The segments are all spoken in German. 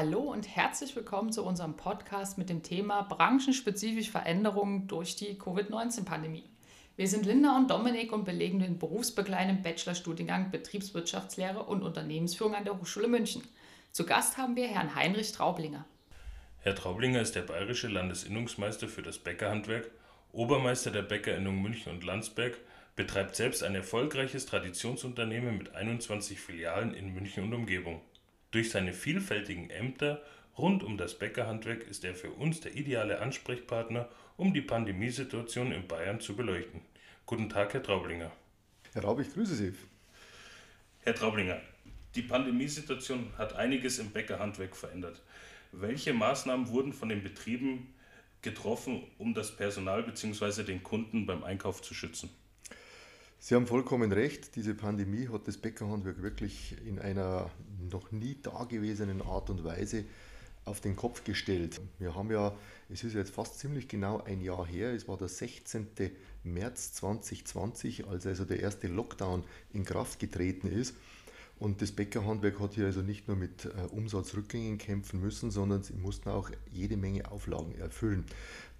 Hallo und herzlich willkommen zu unserem Podcast mit dem Thema branchenspezifische Veränderungen durch die Covid-19-Pandemie. Wir sind Linda und Dominik und belegen den berufsbegleitenden Bachelorstudiengang Betriebswirtschaftslehre und Unternehmensführung an der Hochschule München. Zu Gast haben wir Herrn Heinrich Traublinger. Herr Traublinger ist der bayerische Landesinnungsmeister für das Bäckerhandwerk, Obermeister der Bäckerinnung München und Landsberg, betreibt selbst ein erfolgreiches Traditionsunternehmen mit 21 Filialen in München und Umgebung. Durch seine vielfältigen Ämter rund um das Bäckerhandwerk ist er für uns der ideale Ansprechpartner, um die Pandemiesituation in Bayern zu beleuchten. Guten Tag, Herr Traublinger. Herr Raub, ich grüße Sie. Herr Traublinger, die Pandemiesituation hat einiges im Bäckerhandwerk verändert. Welche Maßnahmen wurden von den Betrieben getroffen, um das Personal bzw. den Kunden beim Einkauf zu schützen? Sie haben vollkommen recht. Diese Pandemie hat das Bäckerhandwerk wirklich in einer noch nie dagewesenen Art und Weise auf den Kopf gestellt. Wir haben ja, es ist jetzt fast ziemlich genau ein Jahr her, es war der 16. März 2020, als also der erste Lockdown in Kraft getreten ist. Und das Bäckerhandwerk hat hier also nicht nur mit äh, Umsatzrückgängen kämpfen müssen, sondern sie mussten auch jede Menge Auflagen erfüllen.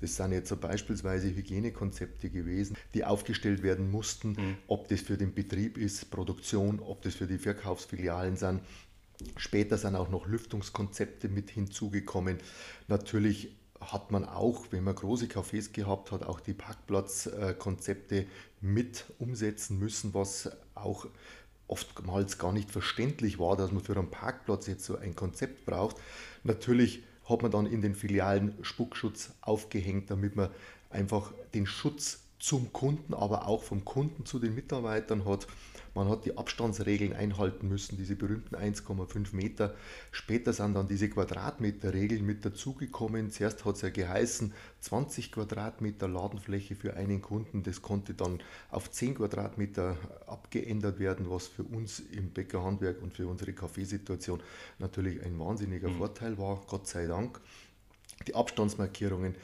Das sind jetzt so beispielsweise Hygienekonzepte gewesen, die aufgestellt werden mussten, mhm. ob das für den Betrieb ist, Produktion, ob das für die Verkaufsfilialen sind. Später sind auch noch Lüftungskonzepte mit hinzugekommen. Natürlich hat man auch, wenn man große Cafés gehabt hat, auch die Parkplatzkonzepte mit umsetzen müssen, was auch oftmals gar nicht verständlich war, dass man für einen Parkplatz jetzt so ein Konzept braucht. Natürlich hat man dann in den Filialen Spuckschutz aufgehängt, damit man einfach den Schutz zum Kunden, aber auch vom Kunden zu den Mitarbeitern hat. Man hat die Abstandsregeln einhalten müssen, diese berühmten 1,5 Meter. Später sind dann diese Quadratmeterregeln mit dazugekommen. Zuerst hat es ja geheißen, 20 Quadratmeter Ladenfläche für einen Kunden. Das konnte dann auf 10 Quadratmeter abgeändert werden, was für uns im Bäckerhandwerk und für unsere Kaffeesituation natürlich ein wahnsinniger mhm. Vorteil war, Gott sei Dank. Die Abstandsmarkierungen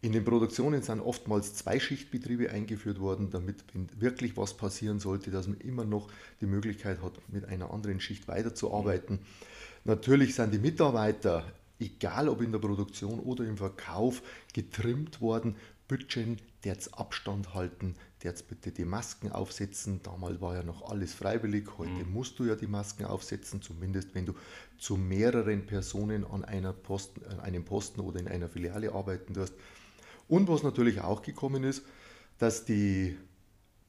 in den Produktionen sind oftmals Zweischichtbetriebe eingeführt worden, damit, wenn wirklich was passieren sollte, dass man immer noch die Möglichkeit hat, mit einer anderen Schicht weiterzuarbeiten. Natürlich sind die Mitarbeiter, egal ob in der Produktion oder im Verkauf, getrimmt worden. Bütchen, jetzt Abstand halten, jetzt bitte die Masken aufsetzen. Damals war ja noch alles freiwillig, heute mhm. musst du ja die Masken aufsetzen, zumindest wenn du zu mehreren Personen an, einer Posten, an einem Posten oder in einer Filiale arbeiten wirst. Und was natürlich auch gekommen ist, dass die,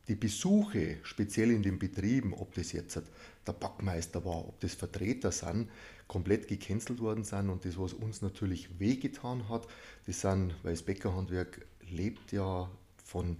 die Besuche, speziell in den Betrieben, ob das jetzt der Backmeister war, ob das Vertreter sind, komplett gecancelt worden sind. Und das, was uns natürlich wehgetan hat, das sind, weil das Bäckerhandwerk lebt ja von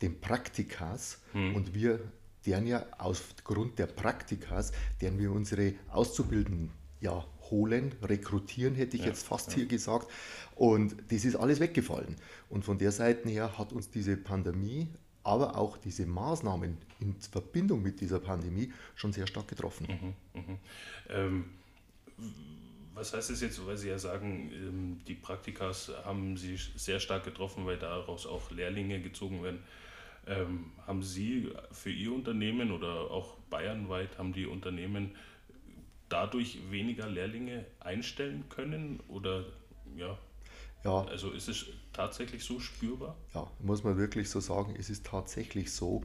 den Praktikas hm. und wir deren ja aufgrund der Praktikas, deren wir unsere Auszubildenden ja holen, rekrutieren, hätte ich ja, jetzt fast ja. hier gesagt. Und das ist alles weggefallen. Und von der Seite her hat uns diese Pandemie, aber auch diese Maßnahmen in Verbindung mit dieser Pandemie schon sehr stark getroffen. Mhm, mh. ähm, was heißt das jetzt, weil Sie ja sagen, ähm, die Praktikas haben Sie sehr stark getroffen, weil daraus auch Lehrlinge gezogen werden. Ähm, haben Sie für Ihr Unternehmen oder auch bayernweit, haben die Unternehmen dadurch weniger Lehrlinge einstellen können? Oder ja, ja. Also ist es tatsächlich so spürbar? Ja, muss man wirklich so sagen, es ist tatsächlich so.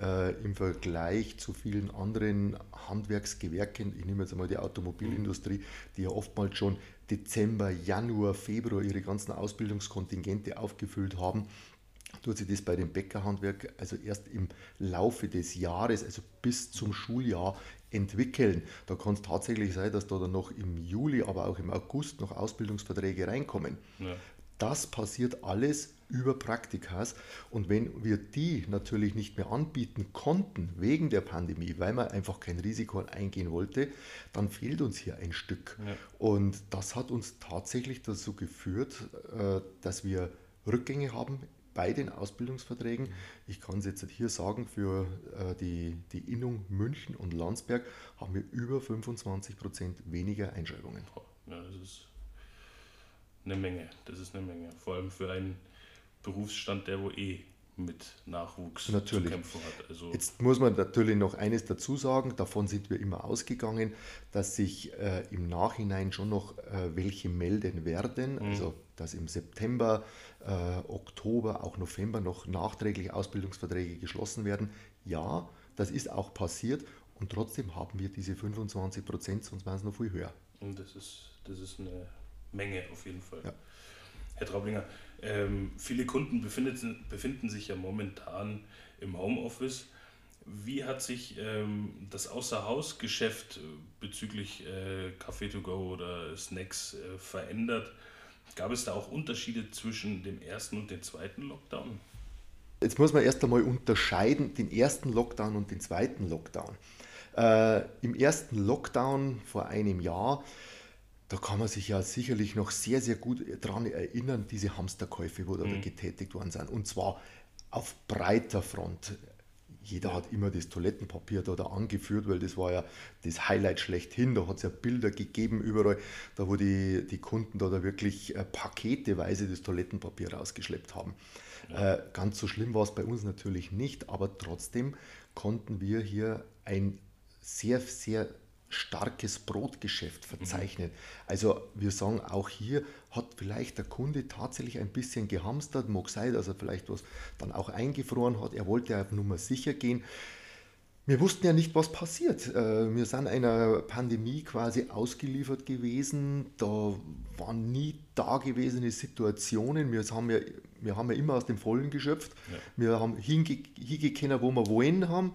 Äh, Im Vergleich zu vielen anderen Handwerksgewerken, ich nehme jetzt einmal die Automobilindustrie, die ja oftmals schon Dezember, Januar, Februar ihre ganzen Ausbildungskontingente aufgefüllt haben, tut sich das bei dem Bäckerhandwerk also erst im Laufe des Jahres, also bis zum Schuljahr entwickeln. Da kann es tatsächlich sein, dass da dann noch im Juli, aber auch im August noch Ausbildungsverträge reinkommen. Ja. Das passiert alles über Praktikas. Und wenn wir die natürlich nicht mehr anbieten konnten wegen der Pandemie, weil man einfach kein Risiko eingehen wollte, dann fehlt uns hier ein Stück. Ja. Und das hat uns tatsächlich dazu geführt, äh, dass wir Rückgänge haben bei den Ausbildungsverträgen. Ich kann es jetzt hier sagen, für äh, die, die Innung München und Landsberg haben wir über 25 Prozent weniger Einschreibungen. Ja, das ist eine Menge. Das ist eine Menge. Vor allem für einen Berufsstand, der wo eh mit Nachwuchs natürlich. zu kämpfen hat. Also Jetzt muss man natürlich noch eines dazu sagen, davon sind wir immer ausgegangen, dass sich äh, im Nachhinein schon noch äh, welche melden werden, mhm. also dass im September, äh, Oktober, auch November noch nachträglich Ausbildungsverträge geschlossen werden. Ja, das ist auch passiert und trotzdem haben wir diese 25 Prozent, sonst waren es noch viel höher. Und das ist, das ist eine Menge auf jeden Fall. Ja. Herr Traublinger, ähm, viele Kunden befinden, befinden sich ja momentan im Homeoffice. Wie hat sich ähm, das Außerhausgeschäft äh, bezüglich äh, Café to go oder Snacks äh, verändert? Gab es da auch Unterschiede zwischen dem ersten und dem zweiten Lockdown? Jetzt muss man erst einmal unterscheiden den ersten Lockdown und den zweiten Lockdown. Äh, Im ersten Lockdown vor einem Jahr da kann man sich ja sicherlich noch sehr, sehr gut daran erinnern, diese Hamsterkäufe, wo da mhm. getätigt worden sind. Und zwar auf breiter Front. Jeder hat immer das Toilettenpapier da, da angeführt, weil das war ja das Highlight schlechthin. Da hat es ja Bilder gegeben überall, da wo die, die Kunden da, da wirklich äh, paketeweise das Toilettenpapier rausgeschleppt haben. Ja. Äh, ganz so schlimm war es bei uns natürlich nicht, aber trotzdem konnten wir hier ein sehr, sehr starkes Brotgeschäft verzeichnet. Mhm. Also wir sagen auch hier hat vielleicht der Kunde tatsächlich ein bisschen gehamstert, mag sein, dass er vielleicht was dann auch eingefroren hat. Er wollte auf Nummer sicher gehen. Wir wussten ja nicht, was passiert. Äh, wir sind einer Pandemie quasi ausgeliefert gewesen. Da waren nie dagewesene Situationen. Wir haben ja, wir haben ja immer aus dem Vollen geschöpft. Ja. Wir haben hingekommen, wo wir wollen haben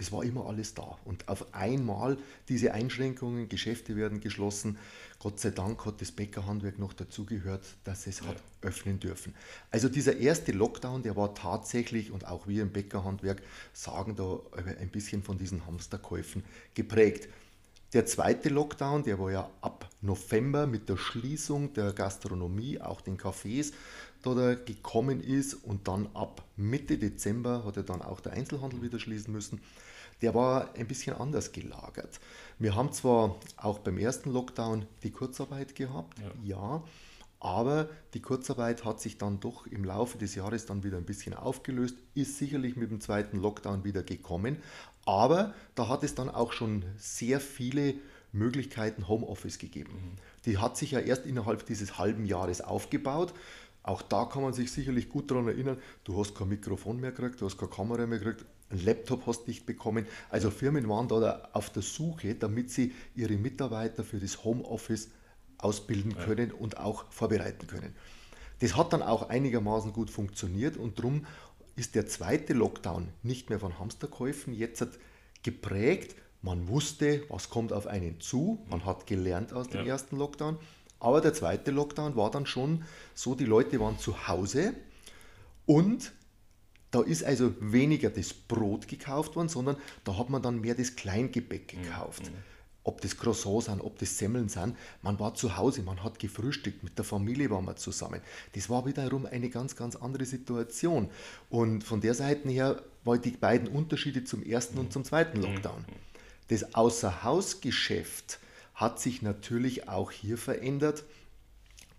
es war immer alles da. Und auf einmal diese Einschränkungen, Geschäfte werden geschlossen. Gott sei Dank hat das Bäckerhandwerk noch dazugehört, dass es hat öffnen dürfen. Also dieser erste Lockdown, der war tatsächlich, und auch wir im Bäckerhandwerk sagen da ein bisschen von diesen Hamsterkäufen geprägt. Der zweite Lockdown, der war ja ab November mit der Schließung der Gastronomie, auch den Cafés, da der gekommen ist und dann ab Mitte Dezember hat er dann auch der Einzelhandel wieder schließen müssen der war ein bisschen anders gelagert. Wir haben zwar auch beim ersten Lockdown die Kurzarbeit gehabt, ja. ja, aber die Kurzarbeit hat sich dann doch im Laufe des Jahres dann wieder ein bisschen aufgelöst, ist sicherlich mit dem zweiten Lockdown wieder gekommen, aber da hat es dann auch schon sehr viele Möglichkeiten Homeoffice gegeben. Mhm. Die hat sich ja erst innerhalb dieses halben Jahres aufgebaut. Auch da kann man sich sicherlich gut daran erinnern, du hast kein Mikrofon mehr gekriegt, du hast keine Kamera mehr gekriegt, ein Laptop hast nicht bekommen. Also Firmen waren da auf der Suche, damit sie ihre Mitarbeiter für das Homeoffice ausbilden können ja. und auch vorbereiten können. Das hat dann auch einigermaßen gut funktioniert und darum ist der zweite Lockdown nicht mehr von Hamsterkäufen jetzt geprägt. Man wusste, was kommt auf einen zu. Man hat gelernt aus dem ja. ersten Lockdown. Aber der zweite Lockdown war dann schon so, die Leute waren zu Hause und da ist also weniger das Brot gekauft worden, sondern da hat man dann mehr das Kleingebäck mhm, gekauft. Mhm. Ob das Croissants sind, ob das Semmeln sind. Man war zu Hause, man hat gefrühstückt, mit der Familie waren wir zusammen. Das war wiederum eine ganz, ganz andere Situation. Und von der Seite her waren die beiden Unterschiede zum ersten und zum zweiten mhm. Lockdown. Das Außerhausgeschäft hat sich natürlich auch hier verändert.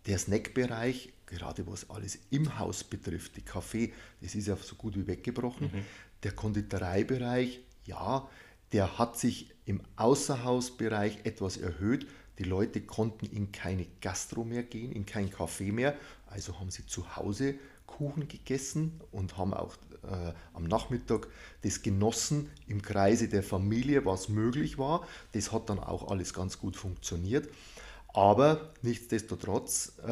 Der Snackbereich gerade was alles im Haus betrifft, die Kaffee, das ist ja so gut wie weggebrochen. Mhm. Der Konditoreibereich, ja, der hat sich im Außerhausbereich etwas erhöht. Die Leute konnten in keine Gastro mehr gehen, in kein Café mehr. Also haben sie zu Hause Kuchen gegessen und haben auch äh, am Nachmittag das genossen im Kreise der Familie, was möglich war. Das hat dann auch alles ganz gut funktioniert. Aber nichtsdestotrotz, äh,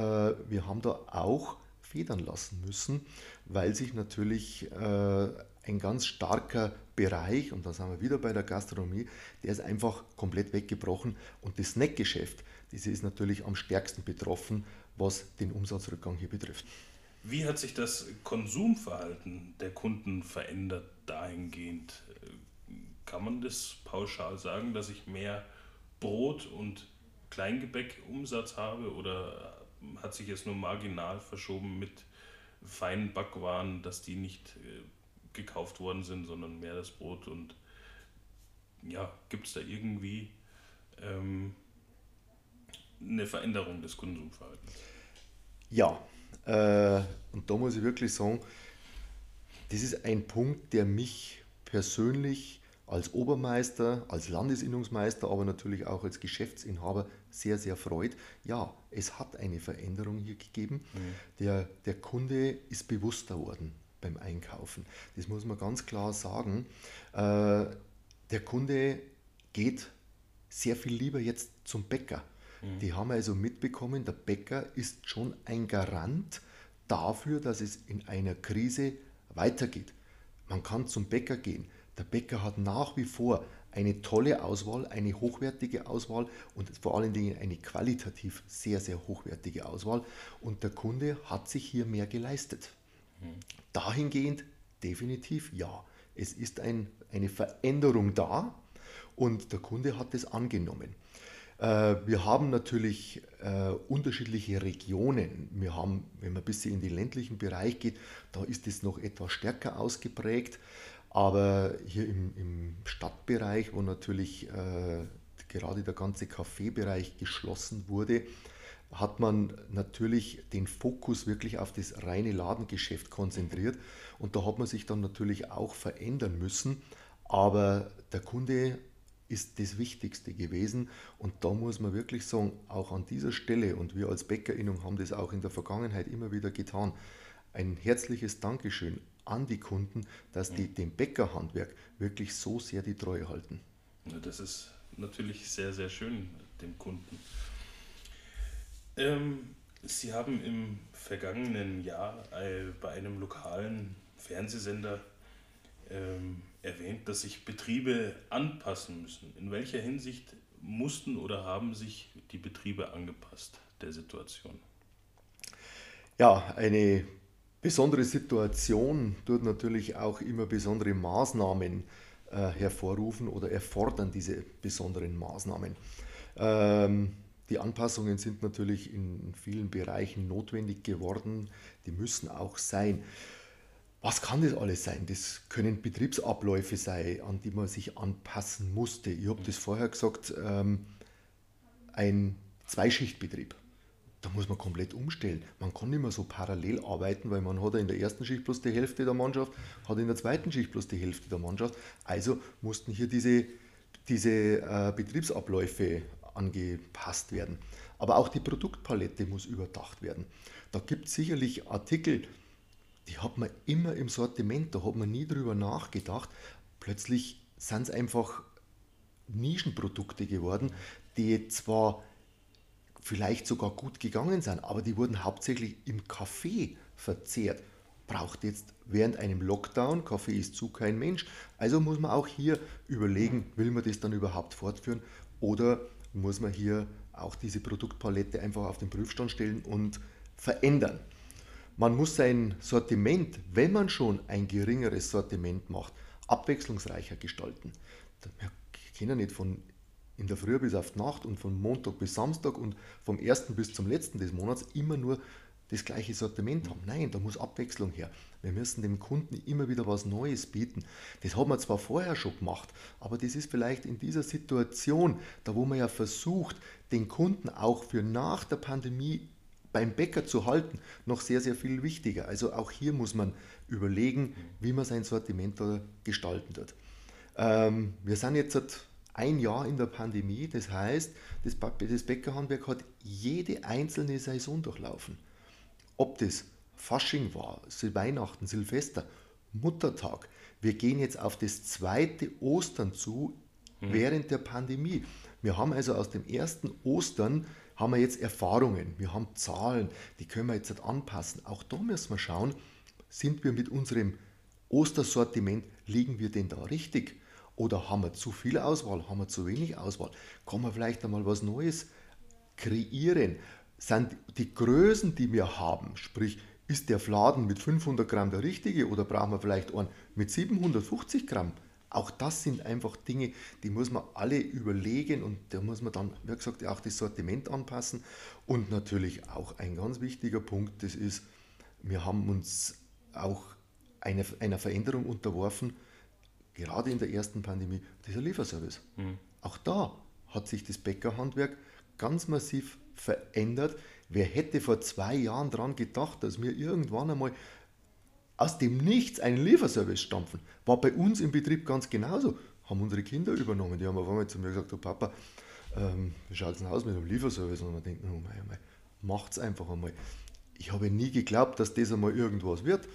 wir haben da auch federn lassen müssen, weil sich natürlich äh, ein ganz starker Bereich, und da sind wir wieder bei der Gastronomie, der ist einfach komplett weggebrochen. Und das Snackgeschäft, das ist natürlich am stärksten betroffen, was den Umsatzrückgang hier betrifft. Wie hat sich das Konsumverhalten der Kunden verändert dahingehend? Kann man das pauschal sagen, dass ich mehr Brot und Kleingebäck-Umsatz habe oder hat sich jetzt nur marginal verschoben mit feinen Backwaren, dass die nicht äh, gekauft worden sind, sondern mehr das Brot und ja, gibt es da irgendwie ähm, eine Veränderung des Konsumverhaltens? Ja, äh, und da muss ich wirklich sagen, Das ist ein Punkt, der mich persönlich als Obermeister, als Landesinnungsmeister, aber natürlich auch als Geschäftsinhaber sehr, sehr freut. Ja, es hat eine Veränderung hier gegeben. Mhm. Der, der Kunde ist bewusster worden beim Einkaufen. Das muss man ganz klar sagen. Äh, der Kunde geht sehr viel lieber jetzt zum Bäcker. Mhm. Die haben also mitbekommen, der Bäcker ist schon ein Garant dafür, dass es in einer Krise weitergeht. Man kann zum Bäcker gehen. Der Bäcker hat nach wie vor eine tolle Auswahl, eine hochwertige Auswahl und vor allen Dingen eine qualitativ sehr, sehr hochwertige Auswahl. Und der Kunde hat sich hier mehr geleistet. Mhm. Dahingehend definitiv ja. Es ist ein, eine Veränderung da und der Kunde hat es angenommen. Äh, wir haben natürlich äh, unterschiedliche Regionen. Wir haben, wenn man ein bisschen in den ländlichen Bereich geht, da ist es noch etwas stärker ausgeprägt. Aber hier im, im Stadtbereich, wo natürlich äh, gerade der ganze Kaffeebereich geschlossen wurde, hat man natürlich den Fokus wirklich auf das reine Ladengeschäft konzentriert. Und da hat man sich dann natürlich auch verändern müssen. Aber der Kunde ist das Wichtigste gewesen. Und da muss man wirklich sagen, auch an dieser Stelle, und wir als Bäckerinnung haben das auch in der Vergangenheit immer wieder getan, ein herzliches Dankeschön an die Kunden, dass die dem Bäckerhandwerk wirklich so sehr die Treue halten. Das ist natürlich sehr, sehr schön dem Kunden. Ähm, Sie haben im vergangenen Jahr äh, bei einem lokalen Fernsehsender ähm, erwähnt, dass sich Betriebe anpassen müssen. In welcher Hinsicht mussten oder haben sich die Betriebe angepasst der Situation? Ja, eine besondere Situation tut natürlich auch immer besondere Maßnahmen äh, hervorrufen oder erfordern diese besonderen Maßnahmen. Ähm, die Anpassungen sind natürlich in vielen Bereichen notwendig geworden, die müssen auch sein. Was kann das alles sein? Das können Betriebsabläufe sein, an die man sich anpassen musste. Ich habe das vorher gesagt, ähm, ein Zweischichtbetrieb. Da muss man komplett umstellen. Man kann nicht mehr so parallel arbeiten, weil man hat in der ersten Schicht bloß die Hälfte der Mannschaft, hat in der zweiten Schicht bloß die Hälfte der Mannschaft. Also mussten hier diese, diese äh, Betriebsabläufe angepasst werden. Aber auch die Produktpalette muss überdacht werden. Da gibt es sicherlich Artikel, die hat man immer im Sortiment, da hat man nie drüber nachgedacht. Plötzlich sind es einfach Nischenprodukte geworden, die zwar vielleicht sogar gut gegangen sind, aber die wurden hauptsächlich im Kaffee verzehrt. Braucht jetzt während einem Lockdown, Kaffee ist zu kein Mensch, also muss man auch hier überlegen, will man das dann überhaupt fortführen oder muss man hier auch diese Produktpalette einfach auf den Prüfstand stellen und verändern. Man muss sein Sortiment, wenn man schon ein geringeres Sortiment macht, abwechslungsreicher gestalten. Wir können nicht von in der Früh bis auf die Nacht und von Montag bis Samstag und vom ersten bis zum letzten des Monats immer nur das gleiche Sortiment haben. Nein, da muss Abwechslung her. Wir müssen dem Kunden immer wieder was Neues bieten. Das hat man zwar vorher schon gemacht, aber das ist vielleicht in dieser Situation, da wo man ja versucht, den Kunden auch für nach der Pandemie beim Bäcker zu halten, noch sehr, sehr viel wichtiger. Also auch hier muss man überlegen, wie man sein Sortiment gestalten wird. Ähm, wir sind jetzt seit ein Jahr in der Pandemie, das heißt, das, das Bäckerhandwerk hat jede einzelne Saison durchlaufen. Ob das Fasching war, Weihnachten, Silvester, Muttertag. Wir gehen jetzt auf das zweite Ostern zu mhm. während der Pandemie. Wir haben also aus dem ersten Ostern haben wir jetzt Erfahrungen, wir haben Zahlen, die können wir jetzt anpassen. Auch da müssen wir schauen, sind wir mit unserem Ostersortiment, liegen wir denn da richtig? Oder haben wir zu viel Auswahl, haben wir zu wenig Auswahl? Kann man vielleicht einmal was Neues kreieren? Sind die Größen, die wir haben, sprich, ist der Fladen mit 500 Gramm der richtige oder brauchen wir vielleicht einen mit 750 Gramm? Auch das sind einfach Dinge, die muss man alle überlegen und da muss man dann, wie gesagt, auch das Sortiment anpassen. Und natürlich auch ein ganz wichtiger Punkt, das ist, wir haben uns auch eine, einer Veränderung unterworfen, gerade in der ersten Pandemie, dieser Lieferservice. Mhm. Auch da hat sich das Bäckerhandwerk ganz massiv verändert. Wer hätte vor zwei Jahren daran gedacht, dass wir irgendwann einmal aus dem Nichts einen Lieferservice stampfen. War bei uns im Betrieb ganz genauso. Haben unsere Kinder übernommen. Die haben auf einmal zu mir gesagt, du Papa, ähm, wie schaut es denn aus mit dem Lieferservice? Und man denkt, oh mein, oh mein, macht's einfach einmal. Ich habe nie geglaubt, dass das einmal irgendwas wird.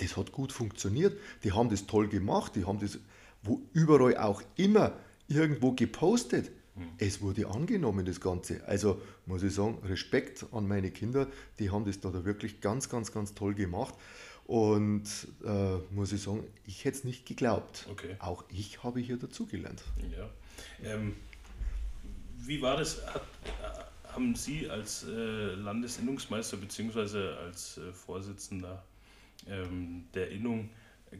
Das hat gut funktioniert. Die haben das toll gemacht. Die haben das wo überall auch immer irgendwo gepostet. Mhm. Es wurde angenommen, das Ganze. Also muss ich sagen, Respekt an meine Kinder, die haben das da wirklich ganz, ganz, ganz toll gemacht. Und äh, muss ich sagen, ich hätte es nicht geglaubt. Okay. Auch ich habe hier dazugelernt. Ja. Ähm, wie war das? Hat, äh, haben Sie als äh, Landesinnungsmeister bzw. als äh, Vorsitzender der Innung,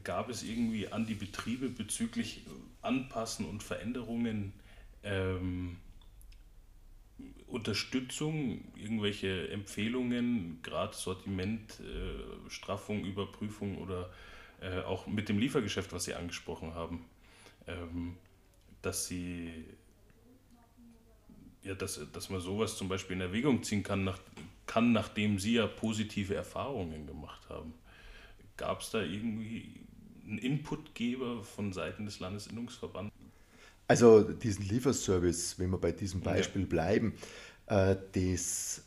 gab es irgendwie an die Betriebe bezüglich Anpassen und Veränderungen ähm, Unterstützung, irgendwelche Empfehlungen, gerade Sortiment, äh, Straffung, Überprüfung oder äh, auch mit dem Liefergeschäft, was Sie angesprochen haben, ähm, dass Sie ja, dass, dass man sowas zum Beispiel in Erwägung ziehen kann, nach, kann, nachdem Sie ja positive Erfahrungen gemacht haben. Gab es da irgendwie einen Inputgeber von Seiten des Landesinnungsverbandes? Also diesen Lieferservice, wenn wir bei diesem Beispiel ja. bleiben, äh, das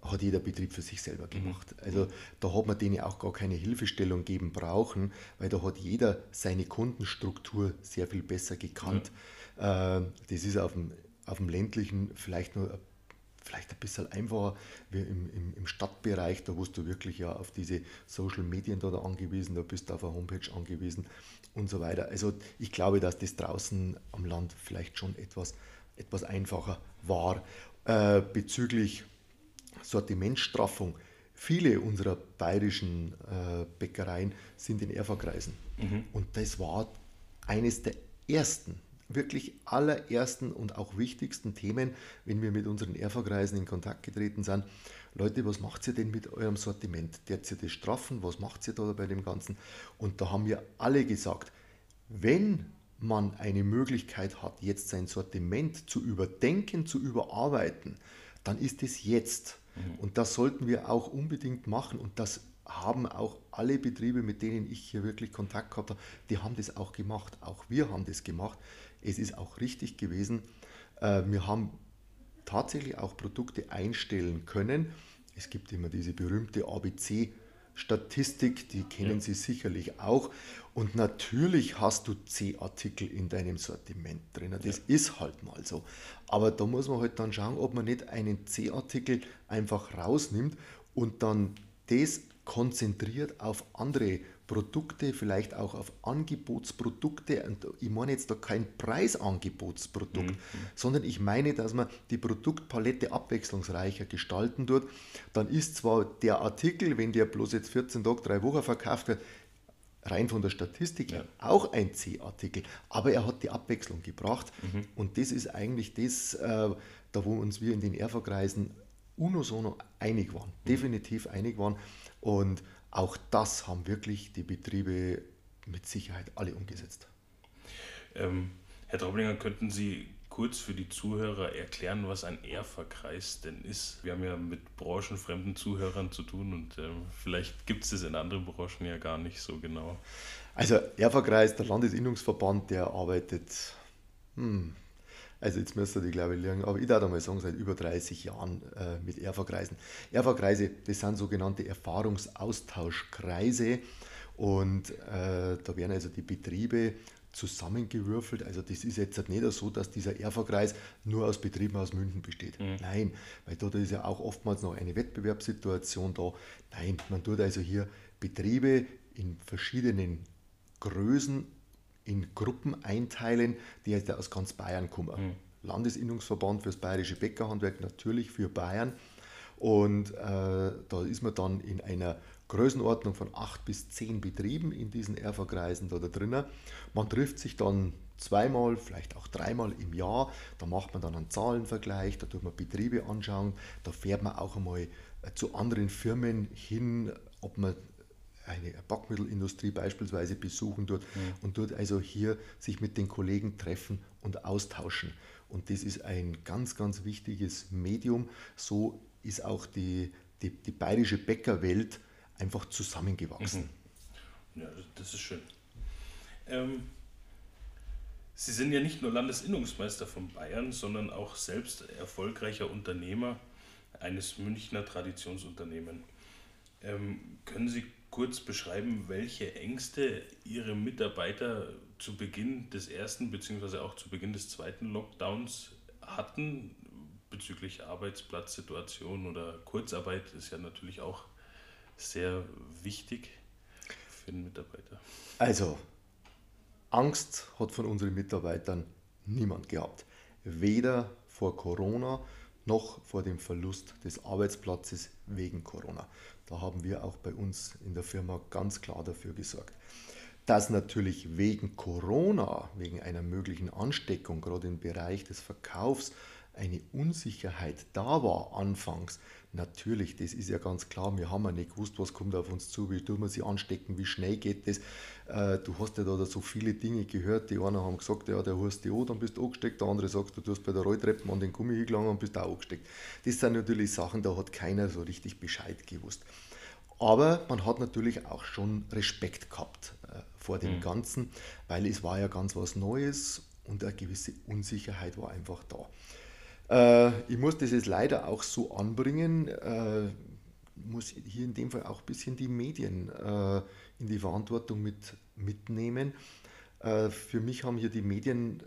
hat jeder Betrieb für sich selber mhm. gemacht. Also da hat man denen auch gar keine Hilfestellung geben brauchen, weil da hat jeder seine Kundenstruktur sehr viel besser gekannt. Ja. Äh, das ist auf dem, auf dem ländlichen vielleicht nur vielleicht ein bisschen einfacher wie im, im, im, Stadtbereich, da wo du wirklich ja auf diese Social Medien da, da angewiesen, da bist du auf eine Homepage angewiesen und so weiter. Also ich glaube, dass das draußen am Land vielleicht schon etwas, etwas einfacher war. Äh, bezüglich Sortimentstraffung, viele unserer bayerischen äh, Bäckereien sind in Erfahrkreisen. Mhm. Und das war eines der ersten wirklich allerersten und auch wichtigsten Themen, wenn wir mit unseren Erfahrkreisen in Kontakt getreten sind. Leute, was macht ihr denn mit eurem Sortiment? Der ihr das straffen? Was macht ihr da bei dem Ganzen? Und da haben wir alle gesagt, wenn man eine Möglichkeit hat, jetzt sein Sortiment zu überdenken, zu überarbeiten, dann ist es jetzt. Mhm. Und das sollten wir auch unbedingt machen. Und das haben auch alle Betriebe, mit denen ich hier wirklich Kontakt gehabt habe, die haben das auch gemacht. Auch wir haben das gemacht. Es ist auch richtig gewesen. Äh, wir haben tatsächlich auch Produkte einstellen können. Es gibt immer diese berühmte ABC-Statistik, die kennen ja. Sie sicherlich auch. Und natürlich hast du C-Artikel in deinem Sortiment drin. Das ja. ist halt mal so. Aber da muss man halt dann schauen, ob man nicht einen C-Artikel einfach rausnimmt und dann das konzentriert auf andere Produkte, vielleicht auch auf Angebotsprodukte. Und ich meine jetzt da kein Preisangebotsprodukt, mhm. sondern ich meine, dass man die Produktpalette abwechslungsreicher gestalten tut. Dann ist zwar der Artikel, wenn der bloß jetzt 14 Tage, drei Wochen verkauft wird, rein von der Statistik ja. auch ein C-Artikel, aber er hat die Abwechslung gebracht mhm. und das ist eigentlich das, äh, da wo uns wir in den Erfa-Kreisen unisono einig waren, mhm. definitiv einig waren und auch das haben wirklich die Betriebe mit Sicherheit alle umgesetzt. Ähm, Herr Traublinger, könnten Sie kurz für die Zuhörer erklären, was ein ERFA-Kreis denn ist? Wir haben ja mit branchenfremden Zuhörern zu tun und ähm, vielleicht gibt es das in anderen Branchen ja gar nicht so genau. Also ERFA-Kreis, der Landesinnungsverband, der arbeitet hm, also jetzt müsste die, glaube ich, lernen, aber ich darf mal sagen, seit über 30 Jahren äh, mit ERFA-Kreisen. ERFA-Kreise, das sind sogenannte Erfahrungsaustauschkreise und äh, da werden also die Betriebe zusammengewürfelt. Also das ist jetzt nicht so, dass dieser ERFA-Kreis nur aus Betrieben aus München besteht. Mhm. Nein, weil dort ist ja auch oftmals noch eine Wettbewerbssituation da. Nein, man tut also hier Betriebe in verschiedenen Größen in Gruppen einteilen, die aus ganz Bayern kommen. Mhm. Landesinnungsverband für das bayerische Bäckerhandwerk natürlich für Bayern. Und äh, da ist man dann in einer Größenordnung von acht bis zehn Betrieben in diesen Erfa-Kreisen da, da drinnen. Man trifft sich dann zweimal, vielleicht auch dreimal im Jahr. Da macht man dann einen Zahlenvergleich, da tut man Betriebe anschauen, da fährt man auch einmal äh, zu anderen Firmen hin, ob man eine Backmittelindustrie beispielsweise besuchen dort mhm. und dort also hier sich mit den Kollegen treffen und austauschen. Und das ist ein ganz, ganz wichtiges Medium. So ist auch die, die, die bayerische Bäckerwelt einfach zusammengewachsen. Mhm. Ja, das ist schön. Ähm, Sie sind ja nicht nur Landesinnungsmeister von Bayern, sondern auch selbst erfolgreicher Unternehmer eines Münchner Traditionsunternehmens. Ähm, können Sie kurz beschreiben, welche Ängste Ihre Mitarbeiter zu Beginn des ersten bzw. auch zu Beginn des zweiten Lockdowns hatten bezüglich Arbeitsplatzsituation oder Kurzarbeit ist ja natürlich auch sehr wichtig für den Mitarbeiter. Also, Angst hat von unseren Mitarbeitern niemand gehabt. Weder vor Corona noch vor dem Verlust des Arbeitsplatzes wegen Corona. Da haben wir auch bei uns in der Firma ganz klar dafür gesorgt. Dass natürlich wegen Corona, wegen einer möglichen Ansteckung, gerade im Bereich des Verkaufs, eine Unsicherheit da war anfangs, natürlich, das ist ja ganz klar, wir haben ja nicht gewusst, was kommt auf uns zu, wie tun wir sie anstecken, wie schnell geht das. Äh, du hast ja da so viele Dinge gehört, die einen haben gesagt, ja, der hast du dann bist du angesteckt, der andere sagt, du hast bei der Rolltreppe an den Gummi hingelangen und bist auch angesteckt. Das sind natürlich Sachen, da hat keiner so richtig Bescheid gewusst. Aber man hat natürlich auch schon Respekt gehabt äh, vor dem mhm. Ganzen, weil es war ja ganz was Neues und eine gewisse Unsicherheit war einfach da. Äh, ich muss das jetzt leider auch so anbringen, äh, muss hier in dem Fall auch ein bisschen die Medien äh, in die Verantwortung mit, mitnehmen. Äh, für mich haben hier die Medien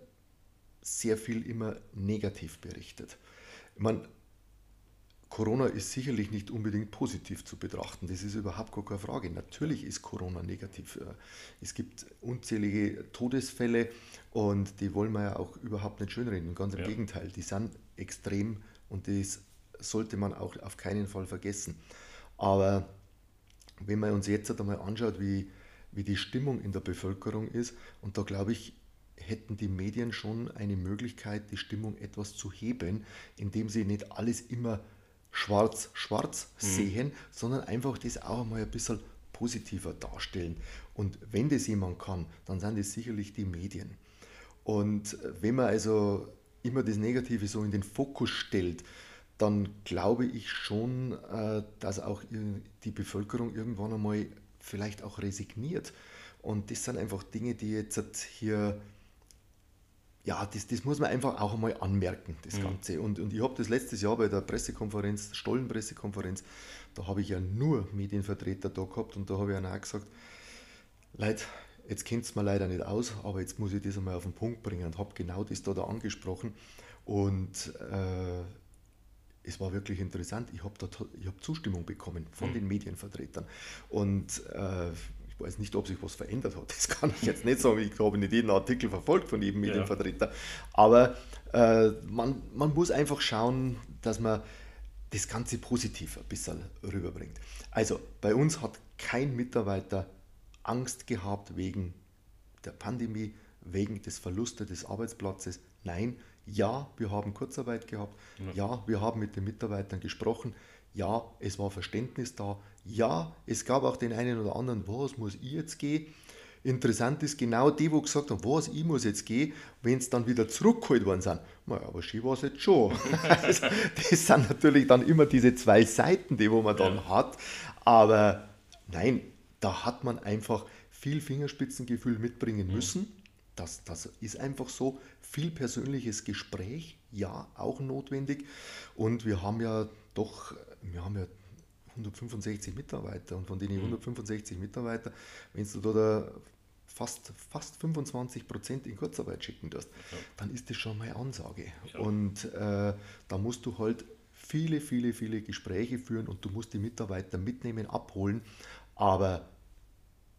sehr viel immer negativ berichtet. Ich meine, Corona ist sicherlich nicht unbedingt positiv zu betrachten. Das ist überhaupt gar keine Frage. Natürlich ist Corona negativ. Äh, es gibt unzählige Todesfälle und die wollen wir ja auch überhaupt nicht schönreden. Ganz im ja. Gegenteil, die sind extrem und das sollte man auch auf keinen Fall vergessen. Aber wenn man uns jetzt einmal anschaut, wie, wie die Stimmung in der Bevölkerung ist, und da glaube ich, hätten die Medien schon eine Möglichkeit, die Stimmung etwas zu heben, indem sie nicht alles immer schwarz-schwarz mhm. sehen, sondern einfach das auch mal ein bisschen positiver darstellen. Und wenn das jemand kann, dann sind es sicherlich die Medien. Und wenn man also immer das Negative so in den Fokus stellt, dann glaube ich schon, äh, dass auch die Bevölkerung irgendwann einmal vielleicht auch resigniert. Und das sind einfach Dinge, die jetzt hier, ja, das, das muss man einfach auch einmal anmerken, das mhm. Ganze. Und, und ich habe das letztes Jahr bei der Pressekonferenz, Stollen-Pressekonferenz, da habe ich ja nur Medienvertreter da gehabt und da habe ich auch gesagt, Leute, jetzt kennt es mir leider nicht aus, aber jetzt muss ich das einmal auf den Punkt bringen und habe genau das da, da angesprochen. Und äh, es war wirklich interessant. Ich habe hab Zustimmung bekommen von mhm. den Medienvertretern. Und äh, ich weiß nicht, ob sich was verändert hat. Das kann ich jetzt nicht sagen. Ich habe nicht jeden Artikel verfolgt von jedem Medienvertreter. Ja. Aber äh, man, man muss einfach schauen, dass man das Ganze positiv ein bisschen rüberbringt. Also bei uns hat kein Mitarbeiter Angst gehabt wegen der Pandemie, wegen des Verlustes des Arbeitsplatzes. Nein, ja, wir haben Kurzarbeit gehabt. Ja. wir haben mit den Mitarbeitern gesprochen. Ja, es war Verständnis da. Ja, es gab auch den einen oder anderen, was muss ich jetzt gehen? Interessant ist genau die, wo gesagt haben, was, ich muss jetzt gehen, wenn es dann wieder zurückgeholt worden sind. Naja, aber schön war es jetzt schon. also, das sind natürlich dann immer diese zwei Seiten, die wo man dann ja. hat. Aber nein, da hat man einfach viel Fingerspitzengefühl mitbringen mhm. müssen. Das, das ist einfach so. Viel persönliches Gespräch, ja, auch notwendig. Und wir haben ja doch, wir haben ja 165 Mitarbeiter und von denen 165 mhm. Mitarbeiter, wenn du da fast, fast 25 Prozent in Kurzarbeit schicken darfst, ja. dann ist das schon mal Ansage. Ja. Und äh, da musst du halt viele, viele, viele Gespräche führen und du musst die Mitarbeiter mitnehmen, abholen. Aber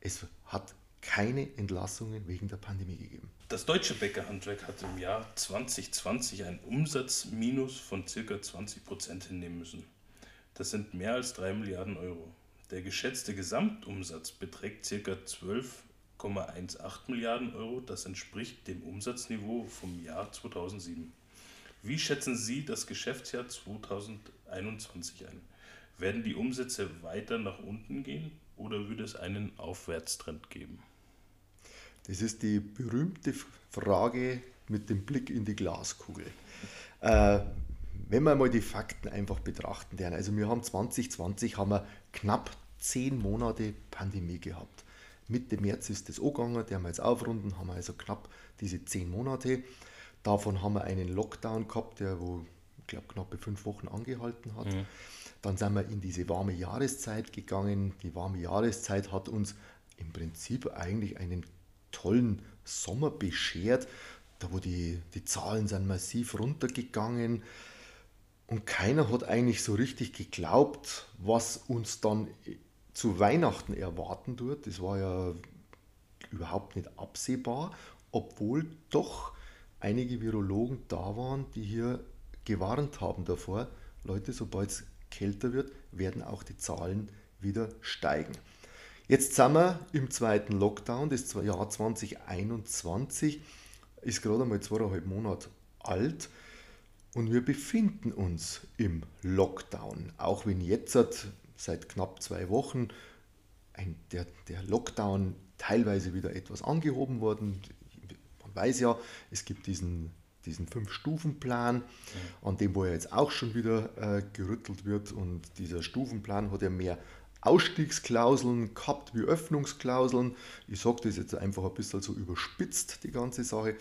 es hat keine Entlassungen wegen der Pandemie gegeben. Das deutsche Bäckerhandwerk hat im Jahr 2020 ein Umsatzminus von ca. 20 Prozent hinnehmen müssen. Das sind mehr als 3 Milliarden Euro. Der geschätzte Gesamtumsatz beträgt ca. 12,18 Milliarden Euro. Das entspricht dem Umsatzniveau vom Jahr 2007. Wie schätzen Sie das Geschäftsjahr 2021 ein? Werden die Umsätze weiter nach unten gehen oder würde es einen Aufwärtstrend geben? Das ist die berühmte Frage mit dem Blick in die Glaskugel. Äh, wenn wir mal die Fakten einfach betrachten, also wir haben 2020 haben wir knapp zehn Monate Pandemie gehabt. Mitte März ist das angegangen, der haben wir jetzt aufrunden, haben wir also knapp diese zehn Monate. Davon haben wir einen Lockdown gehabt, der wo, ich glaube, knappe fünf Wochen angehalten hat. Mhm. Dann sind wir in diese warme Jahreszeit gegangen. Die warme Jahreszeit hat uns im Prinzip eigentlich einen tollen Sommer beschert, da wo die, die Zahlen sind massiv runtergegangen und keiner hat eigentlich so richtig geglaubt, was uns dann zu Weihnachten erwarten wird. Das war ja überhaupt nicht absehbar, obwohl doch einige Virologen da waren, die hier gewarnt haben davor, Leute, sobald es kälter wird, werden auch die Zahlen wieder steigen. Jetzt sind wir im zweiten Lockdown, das Jahr 2021 ist gerade einmal zweieinhalb Monate alt und wir befinden uns im Lockdown. Auch wenn jetzt seit knapp zwei Wochen ein, der, der Lockdown teilweise wieder etwas angehoben worden. Man weiß ja, es gibt diesen, diesen Fünf-Stufen-Plan, an dem wo ja jetzt auch schon wieder äh, gerüttelt wird. Und dieser Stufenplan hat ja mehr Ausstiegsklauseln gehabt wie Öffnungsklauseln. Ich sage das jetzt einfach ein bisschen so überspitzt, die ganze Sache.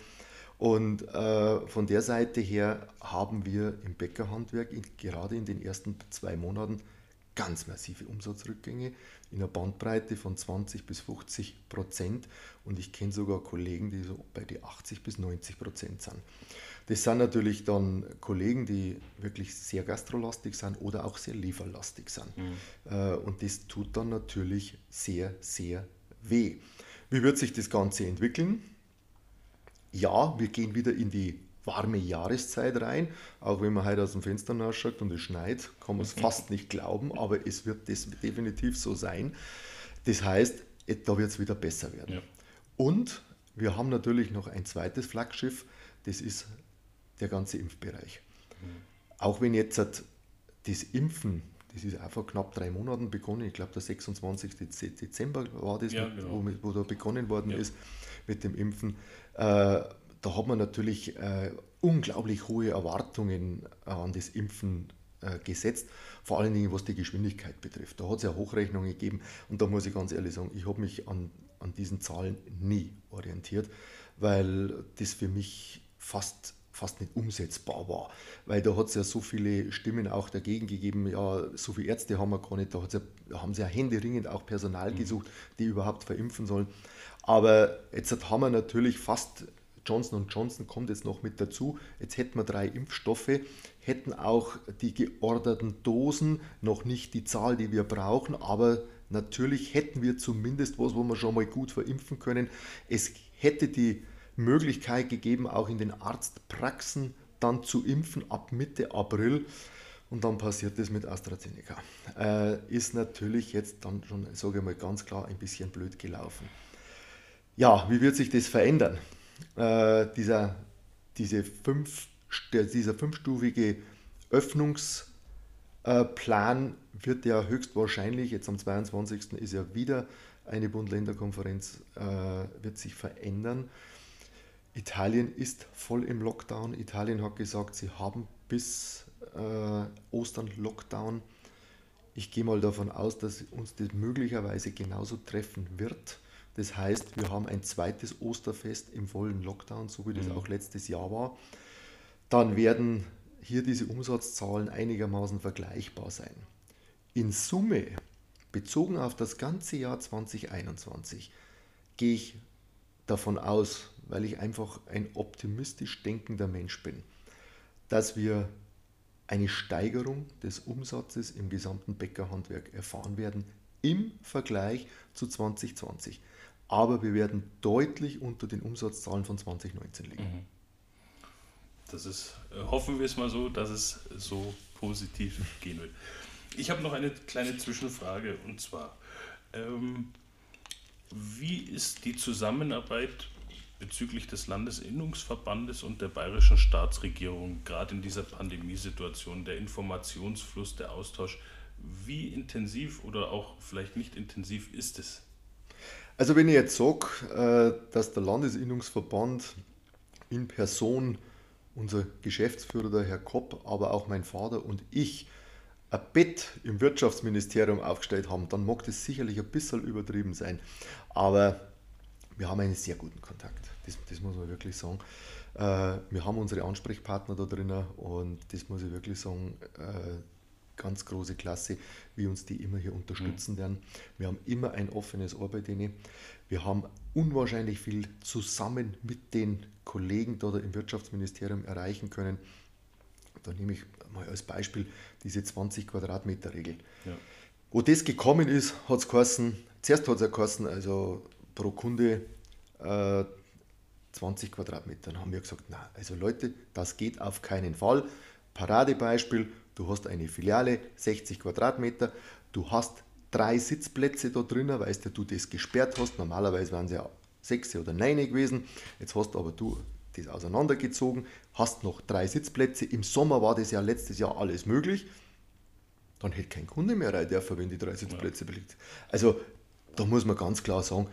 Und äh, von der Seite her haben wir im Bäckerhandwerk in, gerade in den ersten zwei Monaten ganz massive Umsatzrückgänge in einer Bandbreite von 20 bis 50 Prozent. Und ich kenne sogar Kollegen, die so bei die 80 bis 90 Prozent sind. Das sind natürlich dann Kollegen, die wirklich sehr gastrolastig sind oder auch sehr lieferlastig sind. Mhm. Äh, und das tut dann natürlich sehr, sehr weh. Wie wird sich das Ganze entwickeln? Ja, wir gehen wieder in die warme Jahreszeit rein. Auch wenn man heute aus dem Fenster nachschaut und es schneit, kann man es mhm. fast nicht glauben, aber es wird das definitiv so sein. Das heißt, da wird es wieder besser werden. Ja. Und wir haben natürlich noch ein zweites Flaggschiff, das ist der ganze Impfbereich. Mhm. Auch wenn jetzt das Impfen, das ist auch vor knapp drei Monaten begonnen, ich glaube der 26. Dezember war das, ja, genau. wo, wo, da begonnen worden ja. ist mit dem Impfen. Äh, da hat man natürlich äh, unglaublich hohe Erwartungen an das Impfen äh, gesetzt, vor allen Dingen was die Geschwindigkeit betrifft. Da hat es ja Hochrechnungen gegeben und da muss ich ganz ehrlich sagen, ich habe mich an, an diesen Zahlen nie orientiert, weil das für mich fast fast nicht umsetzbar war. Weil da hat es ja so viele Stimmen auch dagegen gegeben, ja, so viele Ärzte haben wir gar nicht, da ja, haben sie ja händeringend auch Personal mhm. gesucht, die überhaupt verimpfen sollen. Aber jetzt haben wir natürlich fast Johnson Johnson kommt jetzt noch mit dazu. Jetzt hätten wir drei Impfstoffe, hätten auch die georderten Dosen, noch nicht die Zahl, die wir brauchen, aber natürlich hätten wir zumindest was, wo wir schon mal gut verimpfen können. Es hätte die Möglichkeit gegeben, auch in den Arztpraxen dann zu impfen ab Mitte April. Und dann passiert das mit AstraZeneca. Äh, ist natürlich jetzt dann schon, sage ich mal ganz klar, ein bisschen blöd gelaufen. Ja, wie wird sich das verändern? äh, dieser, diese fünf, dieser fünfstufige Öffnungsplan wird ja höchstwahrscheinlich, jetzt am 22. ist ja wieder eine Bund-Länder-Konferenz, äh, wird sich verändern. Italien ist voll im Lockdown. Italien hat gesagt, sie haben bis äh, Ostern Lockdown. Ich gehe mal davon aus, dass uns das möglicherweise genauso treffen wird. Das heißt, wir haben ein zweites Osterfest im vollen Lockdown, so wie das mhm. auch letztes Jahr war. Dann werden hier diese Umsatzzahlen einigermaßen vergleichbar sein. In Summe, bezogen auf das ganze Jahr 2021, gehe ich davon aus, weil ich einfach ein optimistisch denkender Mensch bin, dass wir eine Steigerung des Umsatzes im gesamten Bäckerhandwerk erfahren werden im Vergleich zu 2020 aber wir werden deutlich unter den Umsatzzahlen von 2019 liegen. Mhm. Das ist, äh, hoffen wir es mal so, dass es so positiv gehen wird. Ich habe noch eine kleine Zwischenfrage und zwar, ähm, wie ist die Zusammenarbeit bezüglich des Landesinnungsverbandes und der bayerischen Staatsregierung gerade in dieser Pandemiesituation, der Informationsfluss, der Austausch, wie intensiv oder auch vielleicht nicht intensiv ist es? Also wenn ich jetzt sage, äh, dass der Landesinnungsverband in Person, unser Geschäftsführer, der Herr Kopp, aber auch mein Vater und ich ein Bett im Wirtschaftsministerium aufgestellt haben, dann mag das sicherlich ein bisschen übertrieben sein. Aber wir haben einen sehr guten Kontakt. Das, das muss man wirklich sagen. Äh, wir haben unsere Ansprechpartner da drinnen und das muss ich wirklich sagen, äh, ganz große Klasse, wie uns die immer hier unterstützen mhm. werden. Wir haben immer ein offenes Ohr bei denen. Wir haben unwahrscheinlich viel zusammen mit den Kollegen da im Wirtschaftsministerium erreichen können. Da nehme ich mal als Beispiel diese 20 Quadratmeter Regel. Ja. Wo das gekommen ist, hat es geheißen, zuerst hat es ja geheißen, also pro Kunde äh, 20 Quadratmeter. Dann haben wir gesagt, na, also Leute, das geht auf keinen Fall. Paradebeispiel, du hast eine Filiale, 60 Quadratmeter, du hast drei Sitzplätze da drinnen, weil du das gesperrt hast. Normalerweise wären es ja sechs oder neun gewesen. Jetzt hast aber du das auseinandergezogen, hast noch drei Sitzplätze. Im Sommer war das ja letztes Jahr alles möglich. Dann hätte kein Kunde mehr rein dürfen, wenn die drei Sitzplätze ja. belegt. Also da muss man ganz klar sagen,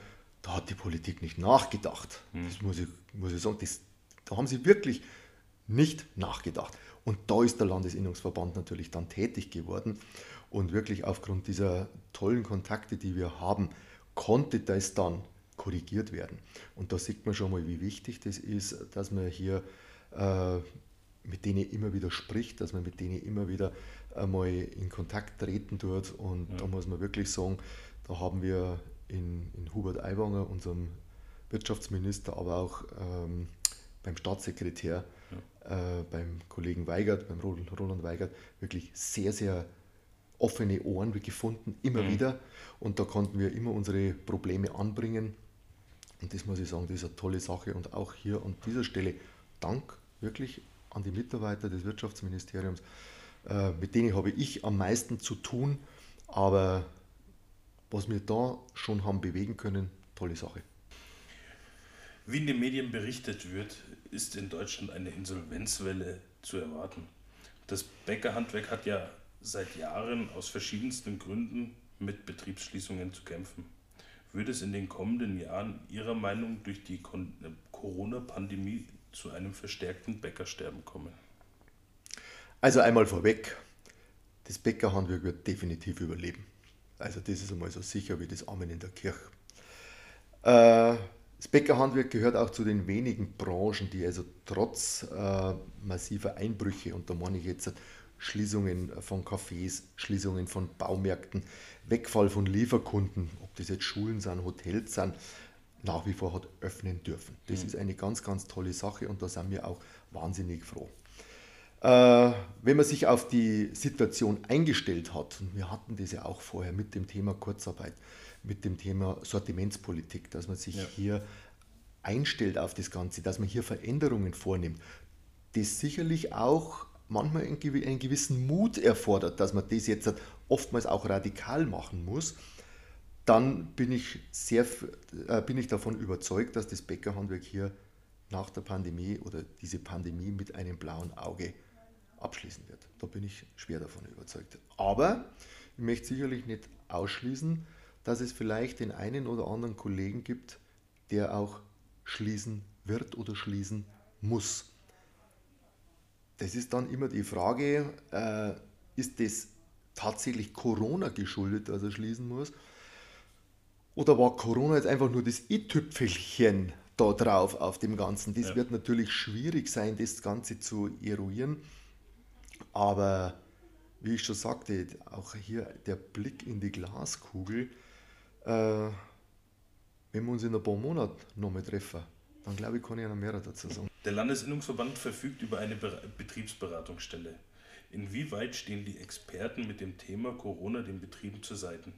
da hat die Politik nicht nachgedacht. Mhm. Das muss ich, muss ich sagen, das, da haben sie wirklich nicht nachgedacht. Und da ist der Landesinnungsverband natürlich dann tätig geworden. Und wirklich aufgrund dieser tollen Kontakte, die wir haben, konnte das dann korrigiert werden. Und da sieht man schon mal, wie wichtig das ist, dass man hier äh, mit denen immer wieder spricht, dass man mit denen immer wieder einmal in Kontakt treten tut. Und ja. da muss man wirklich sagen, da haben wir in, in Hubert Aiwanger, unserem Wirtschaftsminister, aber auch ähm, beim Staatssekretär, ja. äh, beim Kollegen Weigert, beim Roland Weigert, wirklich sehr, sehr offene Ohren gefunden, immer mhm. wieder. Und da konnten wir immer unsere Probleme anbringen. Und das muss ich sagen, das ist eine tolle Sache. Und auch hier an dieser Stelle Dank wirklich an die Mitarbeiter des Wirtschaftsministeriums. Äh, mit denen habe ich am meisten zu tun. Aber was wir da schon haben bewegen können, tolle Sache. Wie in den Medien berichtet wird, ist in Deutschland eine Insolvenzwelle zu erwarten. Das Bäckerhandwerk hat ja seit Jahren aus verschiedensten Gründen mit Betriebsschließungen zu kämpfen. Würde es in den kommenden Jahren Ihrer Meinung durch die äh, Corona-Pandemie zu einem verstärkten Bäckersterben kommen? Also einmal vorweg, das Bäckerhandwerk wird definitiv überleben. Also das ist einmal so sicher wie das Amen in der Kirche. Äh, das Bäckerhandwerk gehört auch zu den wenigen Branchen, die also trotz äh, massiver Einbrüche, und da meine ich jetzt Schließungen von Cafés, Schließungen von Baumärkten, Wegfall von Lieferkunden, ob das jetzt Schulen sind, Hotels sind, nach wie vor hat öffnen dürfen. Das mhm. ist eine ganz, ganz tolle Sache und da sind wir auch wahnsinnig froh. Äh, wenn man sich auf die Situation eingestellt hat, und wir hatten das ja auch vorher mit dem Thema Kurzarbeit, mit dem Thema Sortimentspolitik, dass man sich ja. hier einstellt auf das Ganze, dass man hier Veränderungen vornimmt, das sicherlich auch manchmal einen gewissen Mut erfordert, dass man das jetzt oftmals auch radikal machen muss, dann bin ich, sehr, äh, bin ich davon überzeugt, dass das Bäckerhandwerk hier nach der Pandemie oder diese Pandemie mit einem blauen Auge abschließen wird. Da bin ich schwer davon überzeugt. Aber ich möchte sicherlich nicht ausschließen, dass es vielleicht den einen oder anderen Kollegen gibt, der auch schließen wird oder schließen muss. Das ist dann immer die Frage, äh, ist das tatsächlich Corona geschuldet, dass er schließen muss? Oder war Corona jetzt einfach nur das i-Tüpfelchen da drauf auf dem Ganzen? Das ja. wird natürlich schwierig sein, das Ganze zu eruieren. Aber wie ich schon sagte, auch hier der Blick in die Glaskugel, äh, wenn wir uns in ein paar Monaten nochmal treffen, dann glaube ich, kann ich noch mehr dazu sagen. Der Landesinnungsverband verfügt über eine Betriebsberatungsstelle. Inwieweit stehen die Experten mit dem Thema Corona den Betrieben zur Seite?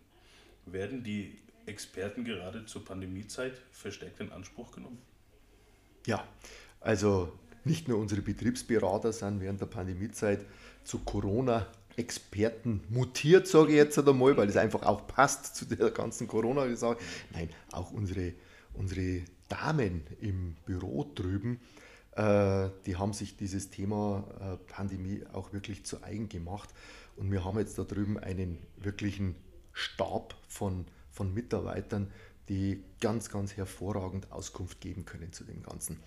Werden die Experten gerade zur Pandemiezeit verstärkt in Anspruch genommen? Ja, also nicht nur unsere Betriebsberater sind während der Pandemiezeit zu Corona-Experten mutiert, sage ich jetzt einmal, weil es einfach auch passt zu der ganzen Corona-Sache. Nein, auch unsere, unsere Damen im Büro drüben, äh, die haben sich dieses Thema äh, Pandemie auch wirklich zu eigen gemacht. Und wir haben jetzt da drüben einen wirklichen Stab von, von Mitarbeitern, die ganz, ganz hervorragend Auskunft geben können zu dem Ganzen.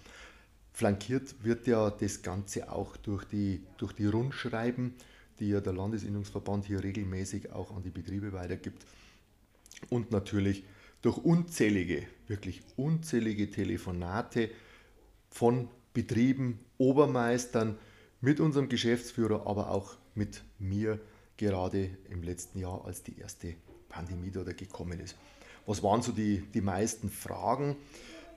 Flankiert wird ja das Ganze auch durch die, durch die Rundschreiben, die ja der Landesinnungsverband hier regelmäßig auch an die Betriebe weitergibt. Und natürlich durch unzählige, wirklich unzählige Telefonate von Betrieben, Obermeistern, mit unserem Geschäftsführer, aber auch mit mir gerade im letzten Jahr, als die erste Pandemie da gekommen ist. Was waren so die, die meisten Fragen?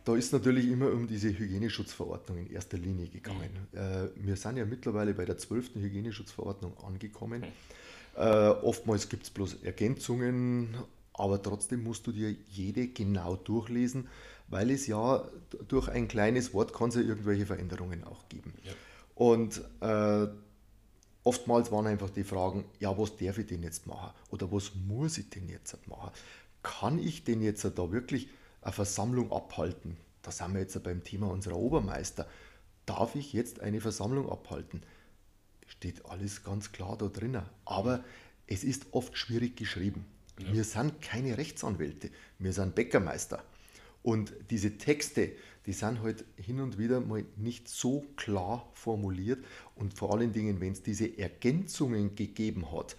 Da ist natürlich immer um diese Hygieneschutzverordnung in erster Linie gegangen. Mhm. Äh, wir sind ja mittlerweile bei der 12. Hygieneschutzverordnung angekommen. Mhm. Äh, oftmals gibt es bloß Ergänzungen, aber trotzdem musst du dir jede genau durchlesen, weil es ja durch ein kleines Wort kann es ja irgendwelche Veränderungen auch geben. Ja. Und äh, oftmals waren einfach die Fragen, ja, was darf ich denn jetzt machen? Oder was muss ich denn jetzt machen? Kann ich denn jetzt da wirklich eine Versammlung abhalten? Da sind wir jetzt beim Thema unserer Obermeister. Darf ich jetzt eine Versammlung abhalten? Steht alles ganz klar da drinnen. Aber es ist oft schwierig geschrieben. Ja. Wir sind keine Rechtsanwälte, wir sind Bäckermeister. Und diese Texte, die sind halt hin und wieder mal nicht so klar formuliert. Und vor allen Dingen, wenn es diese Ergänzungen gegeben hat,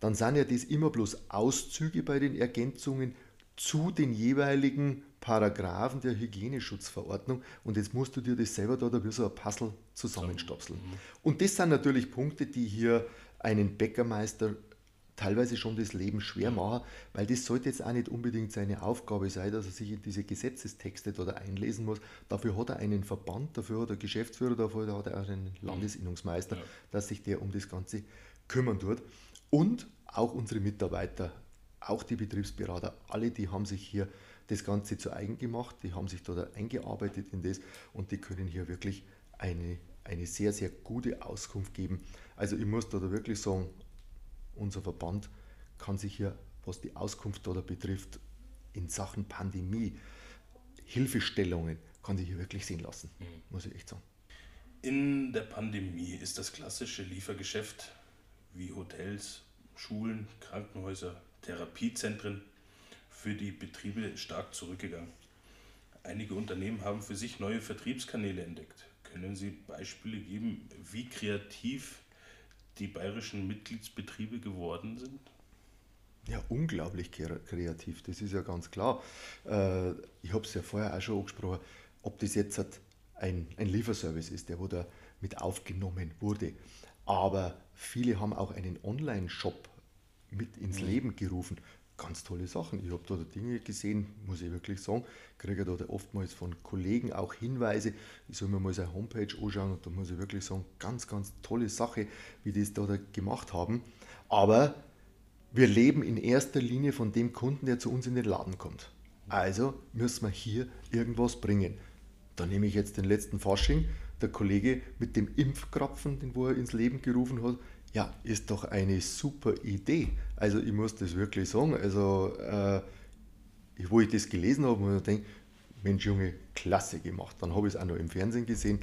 dann sind ja das immer bloß Auszüge bei den Ergänzungen zu den jeweiligen Paragraphen der Hygieneschutzverordnung und jetzt musst du dir das selber da wie so ein Puzzle zusammenstopseln. Mhm. Und das sind natürlich Punkte, die hier einen Bäckermeister teilweise schon das Leben schwer machen, weil das sollte jetzt auch nicht unbedingt seine Aufgabe sein, dass er sich in diese Gesetzestexte da einlesen muss. Dafür hat er einen Verband, dafür hat er Geschäftsführer, dafür hat er auch einen Landesinnungsmeister, ja. dass sich der um das Ganze kümmern tut. Und auch unsere Mitarbeiter, auch die Betriebsberater, alle, die haben sich hier das Ganze zu eigen gemacht, die haben sich da eingearbeitet in das und die können hier wirklich eine, eine sehr, sehr gute Auskunft geben. Also ich muss da, da wirklich sagen, unser Verband kann sich hier, was die Auskunft oder betrifft, in Sachen Pandemie, Hilfestellungen, kann sich hier wirklich sehen lassen, mhm. muss ich echt sagen. In der Pandemie ist das klassische Liefergeschäft wie Hotels, Schulen, Krankenhäuser, Therapiezentren für die Betriebe stark zurückgegangen. Einige Unternehmen haben für sich neue Vertriebskanäle entdeckt. Können Sie Beispiele geben, wie kreativ die bayerischen Mitgliedsbetriebe geworden sind? Ja, unglaublich kreativ, das ist ja ganz klar. Äh, ich habe es ja vorher auch schon angesprochen, ob das jetzt ein, ein Lieferservice ist, der wo da mit aufgenommen wurde. Aber viele haben auch einen Online-Shop mit ins mhm. Leben gerufen. Ganz tolle Sachen. Ich habe da Dinge gesehen, muss ich wirklich sagen, kriege da oftmals von Kollegen auch Hinweise, ich soll mir mal seine Homepage anschauen und da muss ich wirklich sagen, ganz, ganz tolle Sache, wie die es da, da gemacht haben. Aber wir leben in erster Linie von dem Kunden, der zu uns in den Laden kommt. Also müssen wir hier irgendwas bringen. Da nehme ich jetzt den letzten Fasching, der Kollege mit dem Impfkrapfen, den wo er ins Leben gerufen hat, ja, ist doch eine super Idee. Also ich muss das wirklich sagen. Also äh, wo ich das gelesen habe, muss ich denken, Mensch Junge, klasse gemacht. Dann habe ich es auch noch im Fernsehen gesehen.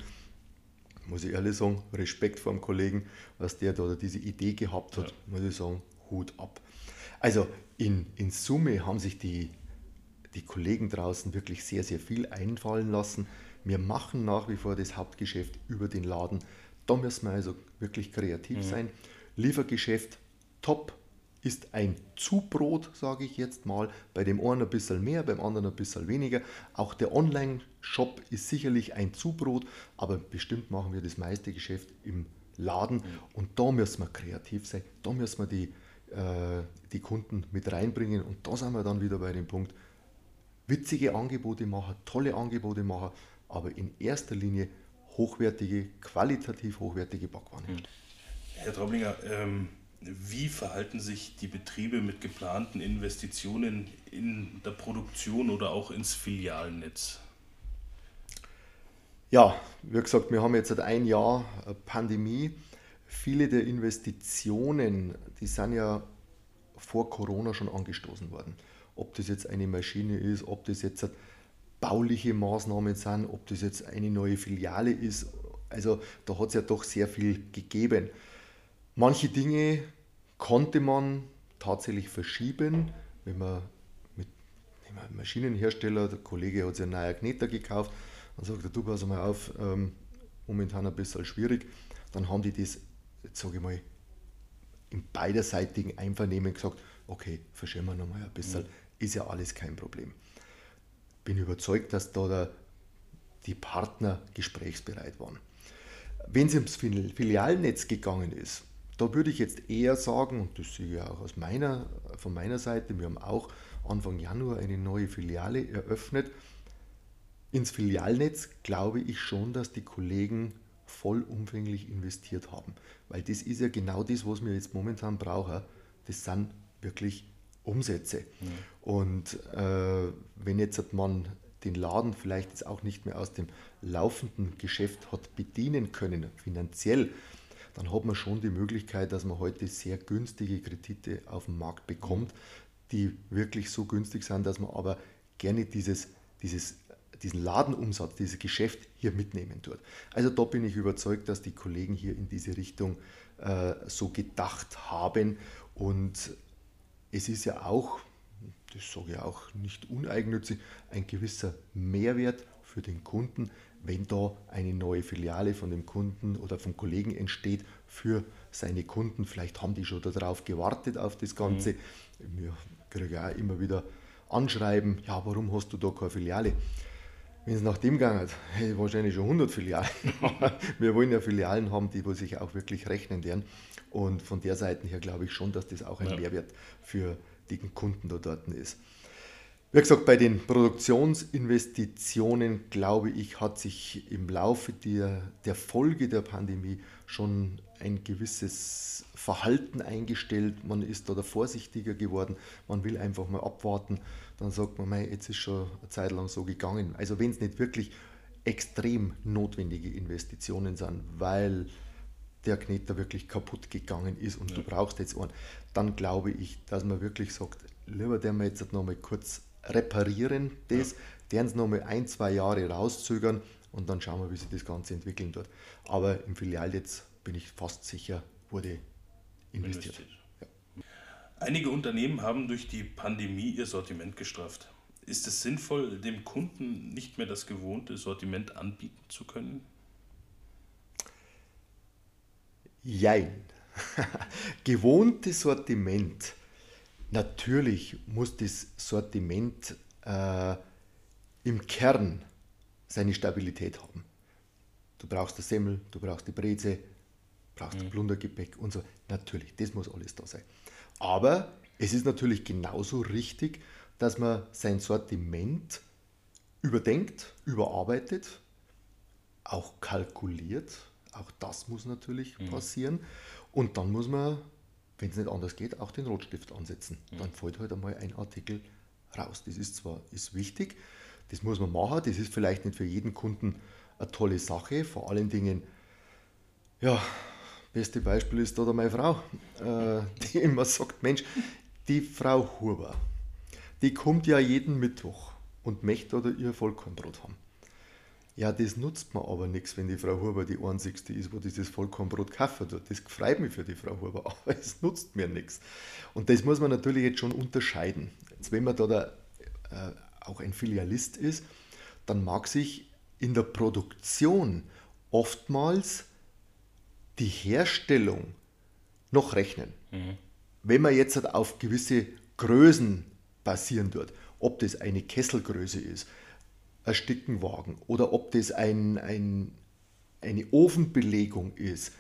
Muss ich ehrlich sagen, Respekt vor dem Kollegen, was der da diese Idee gehabt hat, ja. muss ich sagen, Hut ab. Also in, in Summe haben sich die, die Kollegen draußen wirklich sehr, sehr viel einfallen lassen. Wir machen nach wie vor das Hauptgeschäft über den Laden. Da müssen wir also wirklich kreativ mhm. sein. Liefergeschäft top ist ein Zubrot, sage ich jetzt mal. Bei dem einen ein bisschen mehr, beim anderen ein bisschen weniger. Auch der Online-Shop ist sicherlich ein Zubrot, aber bestimmt machen wir das meiste Geschäft im Laden. Mhm. Und da müssen wir kreativ sein, da müssen wir die, äh, die Kunden mit reinbringen. Und da sind wir dann wieder bei dem Punkt, witzige Angebote machen, tolle Angebote machen, aber in erster Linie hochwertige, qualitativ hochwertige Backwaren. Mhm. Herr Traublinger, ähm, wie verhalten sich die Betriebe mit geplanten Investitionen in der Produktion oder auch ins Filialnetz? Ja, wie gesagt, wir haben jetzt seit ein Jahr Pandemie. Viele der Investitionen, die sind ja vor Corona schon angestoßen worden. Ob das jetzt eine Maschine ist, ob das jetzt bauliche Maßnahmen sind, ob das jetzt eine neue Filiale ist. Also da hat es ja doch sehr viel gegeben. Manche Dinge konnte man tatsächlich verschieben, wenn man mit einem Maschinenhersteller, der Kollege hat sich einen neuen Kneter gekauft, dann sagt er, du pass mal auf, ähm, momentan ein bisschen schwierig, dann haben die das, jetzt sage ich mal, im beiderseitigen Einvernehmen gesagt, okay, verschieben wir nochmal ein bisschen, mhm. ist ja alles kein Problem. Bin überzeugt, dass da der, die Partner gesprächsbereit waren. Wenn es ums Filialnetz gegangen ist, da würde ich jetzt eher sagen, und das sehe ich auch aus meiner, von meiner Seite, wir haben auch Anfang Januar eine neue Filiale eröffnet. Ins Filialnetz glaube ich schon, dass die Kollegen vollumfänglich investiert haben. Weil das ist ja genau das, was wir jetzt momentan brauchen. Das sind wirklich Umsätze. Mhm. Und äh, wenn jetzt man den Laden vielleicht jetzt auch nicht mehr aus dem laufenden Geschäft hat bedienen können, finanziell, dann hat man schon die Möglichkeit, dass man heute sehr günstige Kredite auf dem Markt bekommt, die wirklich so günstig sind, dass man aber gerne dieses, dieses, diesen Ladenumsatz, dieses Geschäft hier mitnehmen tut. Also da bin ich überzeugt, dass die Kollegen hier in diese Richtung äh, so gedacht haben und es ist ja auch, das sage ich auch nicht uneigennützig, ein gewisser Mehrwert für den Kunden, wenn da eine neue Filiale von dem Kunden oder vom Kollegen entsteht für seine Kunden. Vielleicht haben die schon darauf gewartet, auf das Ganze. Mhm. Wir kriegen auch immer wieder Anschreiben, ja, warum hast du da keine Filiale? Wenn es nach dem gegangen hätte, wahrscheinlich schon 100 Filialen. wir wollen ja Filialen haben, die wo sich auch wirklich rechnen werden. Und von der Seite her glaube ich schon, dass das auch ein ja. Mehrwert für die Kunden da dort ist. Wie gesagt, bei den Produktionsinvestitionen, glaube ich, hat sich im Laufe der, der Folge der Pandemie schon ein gewisses Verhalten eingestellt. Man ist da vorsichtiger geworden. Man will einfach mal abwarten. Dann sagt man, jetzt ist schon eine Zeit lang so gegangen. Also wenn es nicht wirklich extrem notwendige Investitionen sind, weil der Kneter wirklich kaputt gegangen ist und ja. du brauchst jetzt einen, dann glaube ich, dass man wirklich sagt, lieber der wir jetzt noch mal kurz reparieren das, ja. deren es nochmal ein, zwei Jahre rauszögern und dann schauen wir, wie sich das Ganze entwickeln wird. Aber im Filial jetzt bin ich fast sicher, wurde investiert. investiert. Einige Unternehmen haben durch die Pandemie ihr Sortiment gestrafft. Ist es sinnvoll, dem Kunden nicht mehr das gewohnte Sortiment anbieten zu können? Jein. Gewohntes Sortiment Natürlich muss das Sortiment äh, im Kern seine Stabilität haben. Du brauchst die Semmel, du brauchst die Breze, brauchst mhm. Plundergepäck und so. Natürlich, das muss alles da sein. Aber es ist natürlich genauso richtig, dass man sein Sortiment überdenkt, überarbeitet, auch kalkuliert. Auch das muss natürlich mhm. passieren. Und dann muss man wenn es nicht anders geht, auch den Rotstift ansetzen. Mhm. Dann fällt halt einmal ein Artikel raus. Das ist zwar ist wichtig, das muss man machen, das ist vielleicht nicht für jeden Kunden eine tolle Sache, vor allen Dingen, ja, beste Beispiel ist da meine Frau, äh, die immer sagt, Mensch, die Frau Huber, die kommt ja jeden Mittwoch und möchte oder ihr Vollkornbrot haben. Ja, das nutzt mir aber nichts, wenn die Frau Huber die einzigste ist, wo dieses Vollkornbrot kaufen tut. Das freut mich für die Frau Huber, aber es nutzt mir nichts. Und das muss man natürlich jetzt schon unterscheiden. Jetzt, wenn man da, da äh, auch ein Filialist ist, dann mag sich in der Produktion oftmals die Herstellung noch rechnen. Mhm. Wenn man jetzt auf gewisse Größen basieren tut, ob das eine Kesselgröße ist, ein Stickenwagen oder ob das ein, ein, eine Ofenbelegung ist.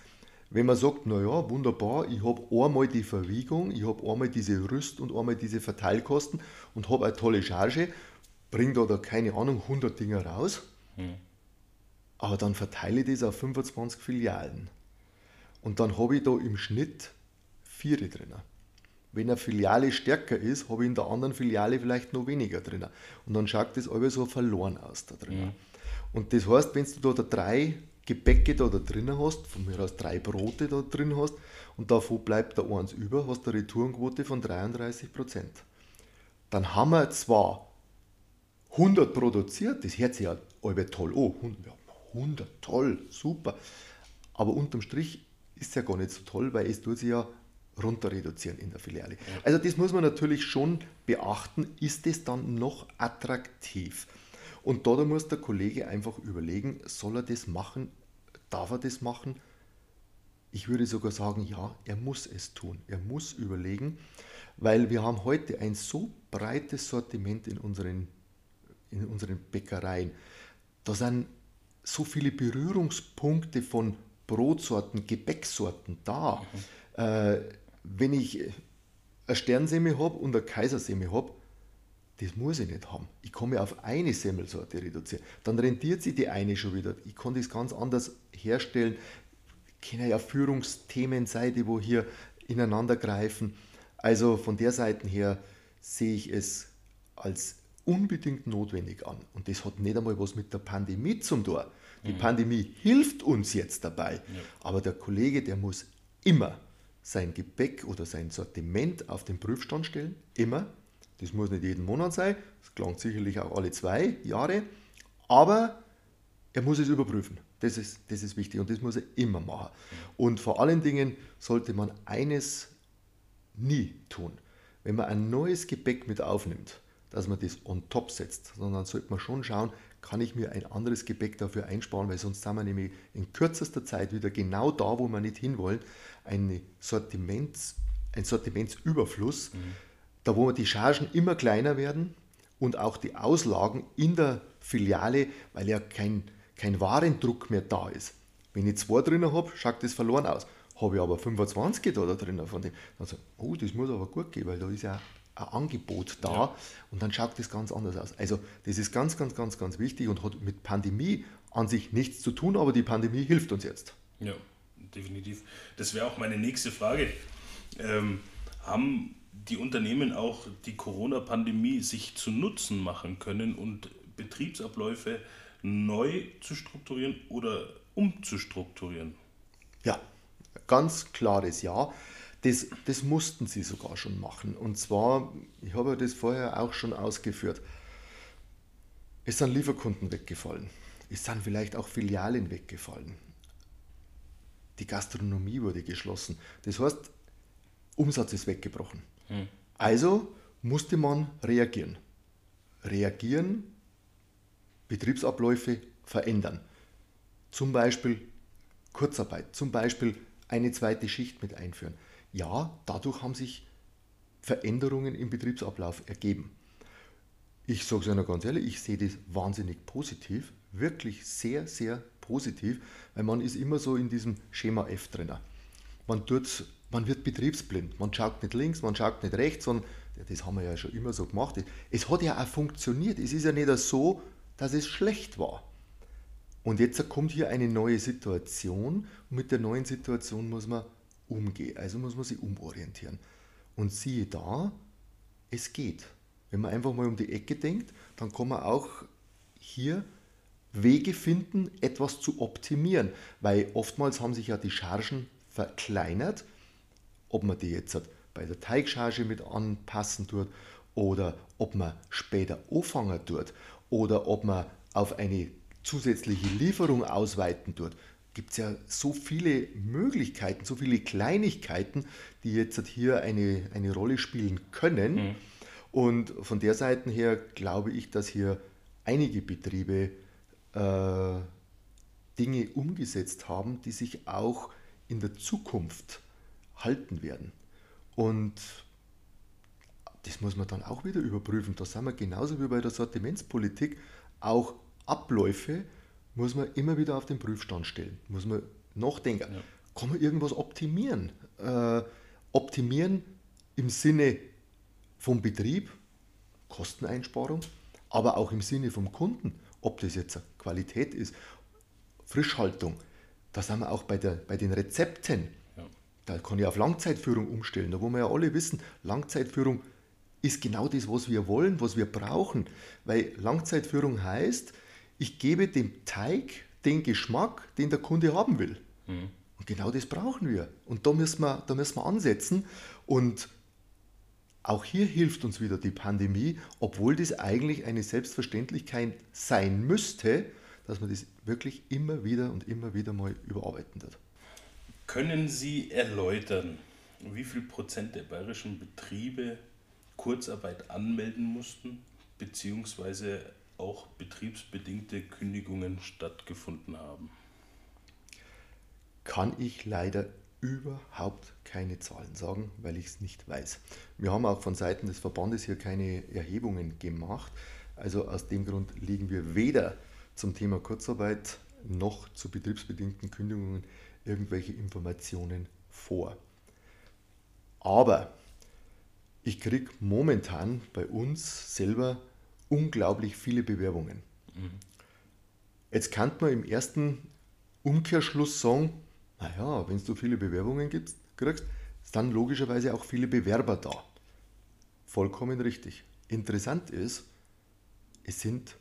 Wenn man sagt, naja, wunderbar, ich habe einmal die Verwiegung, ich habe einmal diese Rüst- und einmal diese Verteilkosten und habe eine tolle Charge, bringt da, da keine Ahnung 100 Dinger raus, hm. aber dann verteile ich das auf 25 Filialen. Und dann habe ich da im Schnitt vier drin. Wenn eine Filiale stärker ist, habe ich in der anderen Filiale vielleicht noch weniger drin. Und dann schaut das alles so verloren aus da drin. Mhm. Und das heißt, wenn du da drei Gebäcke da, da drin hast, von mir aus drei Brote da drin hast, und davon bleibt da eins über, hast du eine Retourenquote von 33 Prozent. Dann haben wir zwar 100 produziert, das hört sich ja alle toll oh, 100, 100, toll, super. Aber unterm Strich ist ja gar nicht so toll, weil es tut sich ja runter reduzieren in der Filiale. Also das muss man natürlich schon beachten, ist es dann noch attraktiv? Und da, da muss der Kollege einfach überlegen, soll er das machen, darf er das machen? Ich würde sogar sagen, ja, er muss es tun. Er muss überlegen, weil wir haben heute ein so breites Sortiment in unseren, in unseren Bäckereien. Da sind so viele Berührungspunkte von Brotsorten, Gebäcksorten da. Mhm. Äh, wenn ich eine Sternsemmel habe und eine Kaisersemmel habe, das muss ich nicht haben. Ich mich auf eine Semmelsorte reduzieren. Dann rentiert sich die eine schon wieder. Ich kann das ganz anders herstellen. Können ja Führungsthemen sein, die wo hier ineinander greifen. Also von der Seite her sehe ich es als unbedingt notwendig an. Und das hat nicht einmal was mit der Pandemie zum tun. Die mhm. Pandemie hilft uns jetzt dabei. Ja. Aber der Kollege, der muss immer sein Gepäck oder sein Sortiment auf den Prüfstand stellen. Immer. Das muss nicht jeden Monat sein. Das klingt sicherlich auch alle zwei Jahre. Aber er muss es überprüfen. Das ist, das ist wichtig und das muss er immer machen. Und vor allen Dingen sollte man eines nie tun. Wenn man ein neues Gepäck mit aufnimmt, dass man das on top setzt, sondern sollte man schon schauen, kann ich mir ein anderes Gepäck dafür einsparen, weil sonst sind wir nämlich in kürzester Zeit wieder genau da, wo wir nicht hinwollen, eine Sortiments, ein Sortimentsüberfluss, mhm. da wo die Chargen immer kleiner werden und auch die Auslagen in der Filiale, weil ja kein, kein Warendruck mehr da ist. Wenn ich zwei drinnen habe, schaut das verloren aus. Habe ich aber 25 da, da drinnen von dem, dann sage ich, oh, das muss aber gut gehen, weil da ist ja ein Angebot da ja. und dann schaut das ganz anders aus. Also das ist ganz, ganz, ganz, ganz wichtig und hat mit Pandemie an sich nichts zu tun, aber die Pandemie hilft uns jetzt. Ja, definitiv. Das wäre auch meine nächste Frage. Ähm, haben die Unternehmen auch die Corona-Pandemie sich zu Nutzen machen können und Betriebsabläufe neu zu strukturieren oder umzustrukturieren? Ja, ganz klares Ja. Das, das mussten sie sogar schon machen. Und zwar, ich habe das vorher auch schon ausgeführt, es sind Lieferkunden weggefallen. Es sind vielleicht auch Filialen weggefallen. Die Gastronomie wurde geschlossen. Das heißt, Umsatz ist weggebrochen. Hm. Also musste man reagieren. Reagieren, Betriebsabläufe verändern. Zum Beispiel Kurzarbeit, zum Beispiel eine zweite Schicht mit einführen ja, dadurch haben sich Veränderungen im Betriebsablauf ergeben. Ich sage es Ihnen ganz ehrlich, ich sehe das wahnsinnig positiv, wirklich sehr, sehr positiv, weil man ist immer so in diesem Schema F drin. Man, man wird betriebsblind, man schaut nicht links, man schaut nicht rechts, sondern das haben wir ja schon immer so gemacht. Es hat ja auch funktioniert. Es ist ja nicht so, dass es schlecht war. Und jetzt kommt hier eine neue Situation und mit der neuen Situation muss man umgehe. Also muss man sich umorientieren. Und siehe da, es geht. Wenn man einfach mal um die Ecke denkt, dann kann man auch hier Wege finden, etwas zu optimieren. Weil oftmals haben sich ja die Chargen verkleinert. Ob man die jetzt bei der Teigcharge mit anpassen tut oder ob man später anfangen tut oder ob man auf eine zusätzliche Lieferung ausweiten tut gibt es ja so viele Möglichkeiten, so viele Kleinigkeiten, die jetzt hier eine, eine Rolle spielen können. Mhm. Und von der Seite her glaube ich, dass hier einige Betriebe äh, Dinge umgesetzt haben, die sich auch in der Zukunft halten werden. Und das muss man dann auch wieder überprüfen. Da sind wir genauso wie bei der Sortimentspolitik auch Abläufe, muss man immer wieder auf den Prüfstand stellen, muss man nachdenken. Ja. Kann man irgendwas optimieren? Äh, optimieren im Sinne vom Betrieb, Kosteneinsparung, aber auch im Sinne vom Kunden, ob das jetzt Qualität ist, Frischhaltung. Da sind wir auch bei, der, bei den Rezepten. Ja. Da kann ich auf Langzeitführung umstellen. Da wo wir ja alle wissen, Langzeitführung ist genau das, was wir wollen, was wir brauchen. Weil Langzeitführung heißt, ich gebe dem Teig den Geschmack, den der Kunde haben will. Mhm. Und genau das brauchen wir. Und da müssen wir, da müssen wir ansetzen. Und auch hier hilft uns wieder die Pandemie, obwohl das eigentlich eine Selbstverständlichkeit sein müsste, dass man das wirklich immer wieder und immer wieder mal überarbeiten wird. Können Sie erläutern, wie viel Prozent der bayerischen Betriebe Kurzarbeit anmelden mussten, beziehungsweise auch betriebsbedingte Kündigungen stattgefunden haben? kann ich leider überhaupt keine Zahlen sagen, weil ich es nicht weiß. Wir haben auch von Seiten des Verbandes hier keine Erhebungen gemacht. Also aus dem Grund liegen wir weder zum Thema Kurzarbeit noch zu betriebsbedingten Kündigungen irgendwelche Informationen vor. Aber ich kriege momentan bei uns selber unglaublich viele Bewerbungen. Mhm. Jetzt kann man im ersten Umkehrschluss sagen, naja, wenn du viele Bewerbungen gibst, kriegst, dann logischerweise auch viele Bewerber da. Vollkommen richtig. Interessant ist, es sind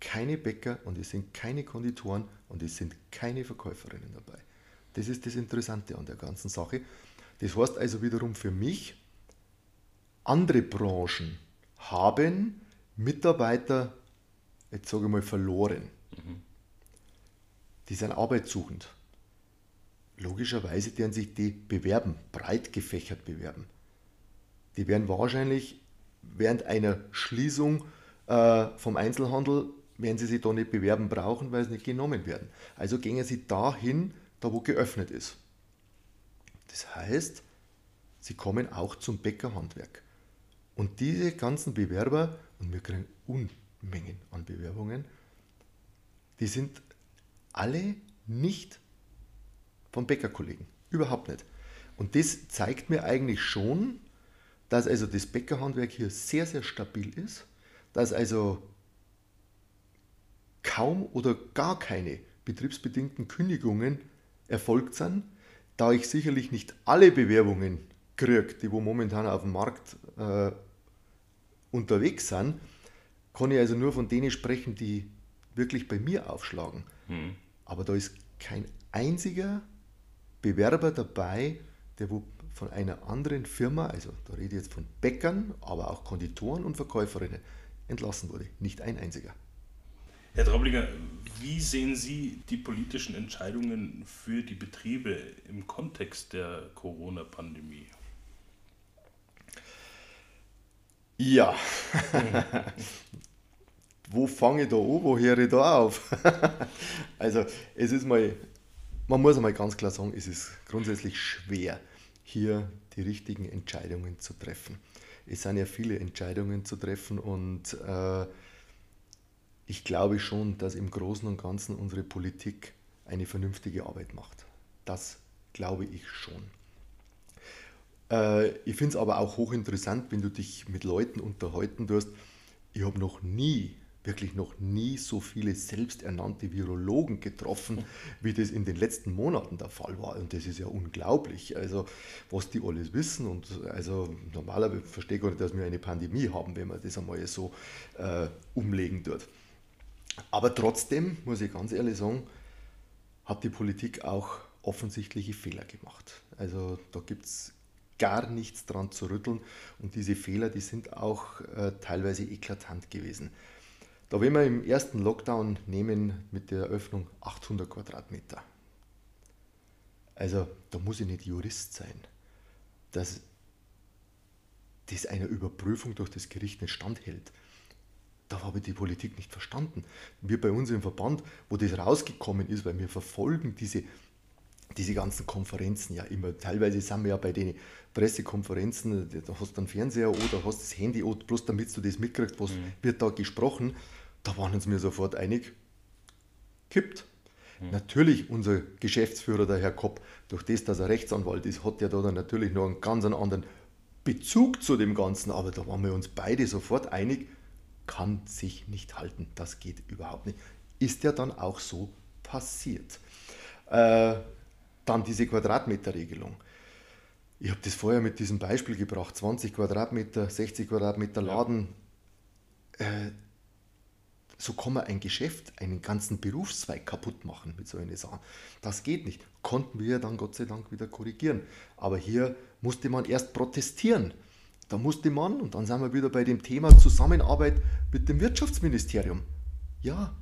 keine Bäcker und es sind keine Konditoren und es sind keine Verkäuferinnen dabei. Das ist das Interessante an der ganzen Sache. Das heißt also wiederum für mich, andere Branchen haben Mitarbeiter, jetzt sage ich mal, verloren. Mhm. Die sind arbeitssuchend. Logischerweise werden sich die bewerben, breit gefächert bewerben. Die werden wahrscheinlich während einer Schließung äh, vom Einzelhandel, werden sie sich da nicht bewerben brauchen, weil sie nicht genommen werden. Also gehen sie dahin, da wo geöffnet ist. Das heißt, sie kommen auch zum Bäckerhandwerk. Und diese ganzen Bewerber, und wir kriegen Unmengen an Bewerbungen, die sind alle nicht vom Bäckerkollegen. Überhaupt nicht. Und das zeigt mir eigentlich schon, dass also das Bäckerhandwerk hier sehr, sehr stabil ist, dass also kaum oder gar keine betriebsbedingten Kündigungen erfolgt sind, da ich sicherlich nicht alle Bewerbungen kriege, die wo momentan auf dem Markt äh, unterwegs sind, kann ich also nur von denen sprechen, die wirklich bei mir aufschlagen. Mhm. Aber da ist kein einziger Bewerber dabei, der wo von einer anderen Firma, also da rede ich jetzt von Bäckern, aber auch Konditoren und Verkäuferinnen, entlassen wurde. Nicht ein einziger. Herr Traublinger, wie sehen Sie die politischen Entscheidungen für die Betriebe im Kontext der Corona-Pandemie? Ja, wo fange ich da an, wo höre ich da auf? also es ist mal man muss einmal ganz klar sagen, es ist grundsätzlich schwer, hier die richtigen Entscheidungen zu treffen. Es sind ja viele Entscheidungen zu treffen und äh, ich glaube schon, dass im Großen und Ganzen unsere Politik eine vernünftige Arbeit macht. Das glaube ich schon. Äh, ich finde es aber auch hochinteressant, wenn du dich mit Leuten unterhalten tust. Ich habe noch nie wirklich noch nie so viele selbsternannte Virologen getroffen, wie das in den letzten Monaten der Fall war. Und das ist ja unglaublich. Also, was die alles wissen. Und also normalerweise verstehe ich gar nicht, dass wir eine Pandemie haben, wenn man das einmal so äh, umlegen tut. Aber trotzdem, muss ich ganz ehrlich sagen, hat die Politik auch offensichtliche Fehler gemacht. Also da gibt es gar nichts dran zu rütteln und diese Fehler, die sind auch äh, teilweise eklatant gewesen. Da wenn wir im ersten Lockdown nehmen mit der Eröffnung 800 Quadratmeter. Also da muss ich nicht Jurist sein, dass das einer Überprüfung durch das Gericht nicht standhält. Da habe ich die Politik nicht verstanden. Wir bei uns im Verband, wo das rausgekommen ist, weil wir verfolgen diese, diese ganzen Konferenzen ja immer. Teilweise sind wir ja bei den Pressekonferenzen, da hast du einen Fernseher oder hast das Handy, bloß damit du das mitkriegst, was mhm. wird da gesprochen. Da waren uns mir sofort einig, kippt. Mhm. Natürlich, unser Geschäftsführer, der Herr Kopp, durch das, dass er Rechtsanwalt ist, hat ja da dann natürlich noch einen ganz anderen Bezug zu dem Ganzen, aber da waren wir uns beide sofort einig, kann sich nicht halten. Das geht überhaupt nicht. Ist ja dann auch so passiert. Äh, dann diese Quadratmeterregelung. Ich habe das vorher mit diesem Beispiel gebracht: 20 Quadratmeter, 60 Quadratmeter Laden. Ja. Äh, so kann man ein Geschäft, einen ganzen Berufszweig kaputt machen mit so einer Sache. Das geht nicht. Konnten wir dann Gott sei Dank wieder korrigieren. Aber hier musste man erst protestieren. Da musste man, und dann sind wir wieder bei dem Thema Zusammenarbeit mit dem Wirtschaftsministerium. Ja,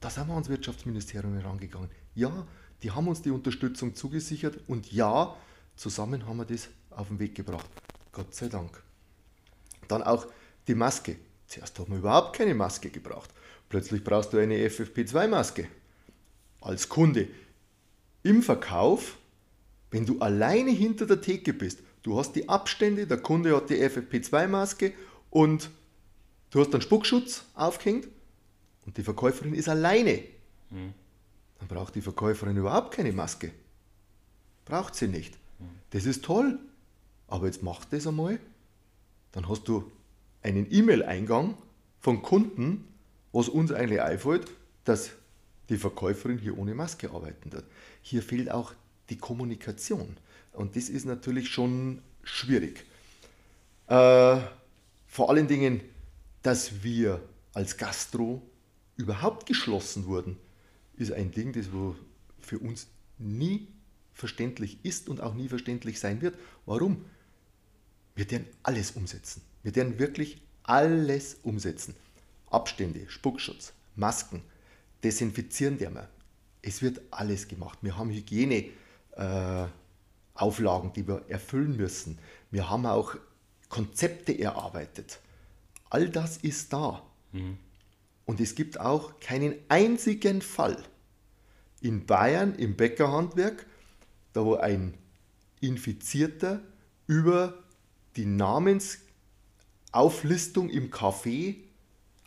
da sind wir ans Wirtschaftsministerium herangegangen. Ja, die haben uns die Unterstützung zugesichert und ja, zusammen haben wir das auf den Weg gebracht. Gott sei Dank. Dann auch die Maske. Zuerst hat man überhaupt keine Maske gebraucht. Plötzlich brauchst du eine FFP2-Maske als Kunde. im Verkauf, wenn du alleine hinter der Theke bist, du hast die Abstände, der Kunde hat die FFP2-Maske und du hast einen Spuckschutz aufgehängt und die Verkäuferin ist alleine. Mhm. Dann braucht die Verkäuferin überhaupt keine Maske. Braucht sie nicht. Das ist toll. Aber jetzt mach das einmal. Dann hast du einen E-Mail-Eingang von Kunden, was uns eigentlich einfällt, dass die Verkäuferin hier ohne Maske arbeiten wird. Hier fehlt auch die Kommunikation. Und das ist natürlich schon schwierig. Äh, vor allen Dingen, dass wir als Gastro überhaupt geschlossen wurden, ist ein Ding, das wo für uns nie verständlich ist und auch nie verständlich sein wird. Warum? Wir werden alles umsetzen. Wir werden wirklich alles umsetzen. Abstände, Spuckschutz, Masken, Desinfizieren der wir. Es wird alles gemacht. Wir haben Hygieneauflagen, äh, die wir erfüllen müssen. Wir haben auch Konzepte erarbeitet. All das ist da. Mhm. Und es gibt auch keinen einzigen Fall in Bayern im Bäckerhandwerk, da wo ein Infizierter über die Namensauflistung im Café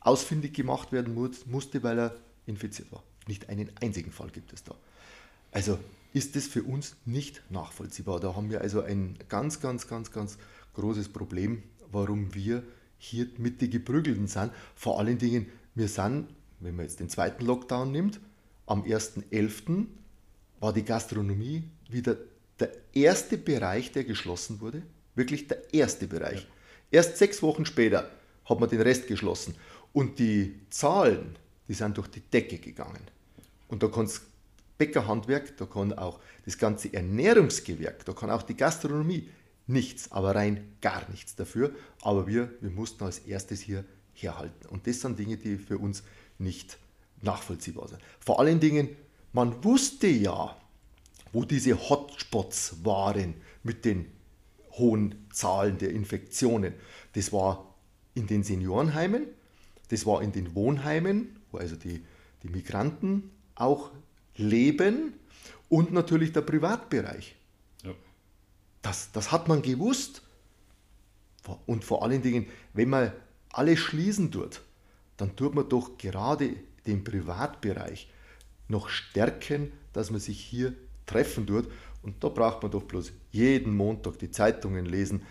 ausfindig gemacht werden musste, weil er infiziert war. Nicht einen einzigen Fall gibt es da. Also ist das für uns nicht nachvollziehbar. Da haben wir also ein ganz, ganz, ganz, ganz großes Problem, warum wir hier mit den Geprügelten sind. Vor allen Dingen, wir sind, wenn man jetzt den zweiten Lockdown nimmt, am 1.11. war die Gastronomie wieder der erste Bereich, der geschlossen wurde. Wirklich der erste Bereich. Ja. Erst sechs Wochen später hat man den Rest geschlossen. Und die Zahlen, die sind durch die Decke gegangen. Und da kann das Bäckerhandwerk, da kann auch das ganze Ernährungsgewerk, da kann auch die Gastronomie nichts, aber rein gar nichts dafür. Aber wir, wir mussten als erstes hier herhalten. Und das sind Dinge, die für uns nicht nachvollziehbar sind. Vor allen Dingen, man wusste ja, wo diese Hotspots waren mit den hohen Zahlen der Infektionen. Das war in den Seniorenheimen, das war in den Wohnheimen, wo also die, die Migranten auch leben und natürlich der Privatbereich. Ja. Das, das hat man gewusst. Und vor allen Dingen, wenn man alles schließen tut, dann tut man doch gerade den Privatbereich noch stärken, dass man sich hier treffen tut. Und da braucht man doch bloß jeden Montag die Zeitungen lesen.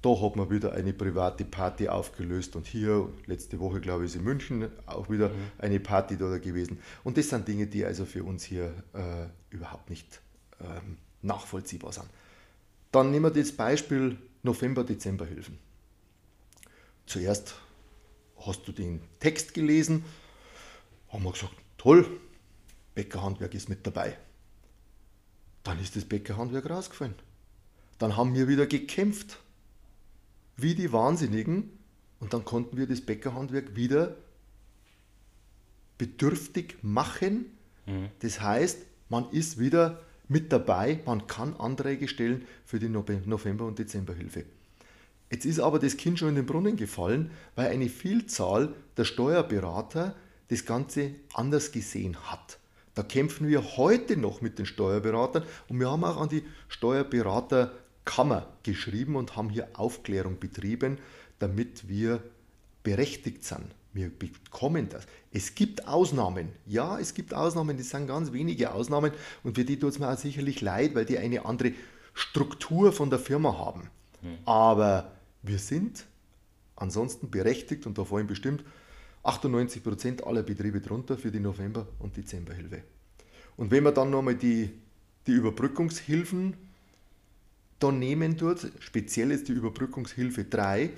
Da hat man wieder eine private Party aufgelöst und hier, letzte Woche glaube ich, ist in München auch wieder mhm. eine Party da gewesen. Und das sind Dinge, die also für uns hier äh, überhaupt nicht ähm, nachvollziehbar sind. Dann nehmen wir das Beispiel November-Dezember-Hilfen. Zuerst hast du den Text gelesen, haben wir gesagt, toll, Bäckerhandwerk ist mit dabei. Dann ist das Bäckerhandwerk rausgefallen. Dann haben wir wieder gekämpft, wie die Wahnsinnigen, und dann konnten wir das Bäckerhandwerk wieder bedürftig machen. Mhm. Das heißt, man ist wieder mit dabei, man kann Anträge stellen für die November- und Dezemberhilfe. Jetzt ist aber das Kind schon in den Brunnen gefallen, weil eine Vielzahl der Steuerberater das Ganze anders gesehen hat. Da kämpfen wir heute noch mit den Steuerberatern und wir haben auch an die Steuerberaterkammer geschrieben und haben hier Aufklärung betrieben, damit wir berechtigt sind. Wir bekommen das. Es gibt Ausnahmen. Ja, es gibt Ausnahmen, das sind ganz wenige Ausnahmen und für die tut es mir auch sicherlich leid, weil die eine andere Struktur von der Firma haben. Hm. Aber wir sind ansonsten berechtigt und da vorhin bestimmt 98% aller Betriebe drunter für die November- und Dezemberhilfe. Und wenn man dann nochmal die, die Überbrückungshilfen da nehmen tut, speziell ist die Überbrückungshilfe 3,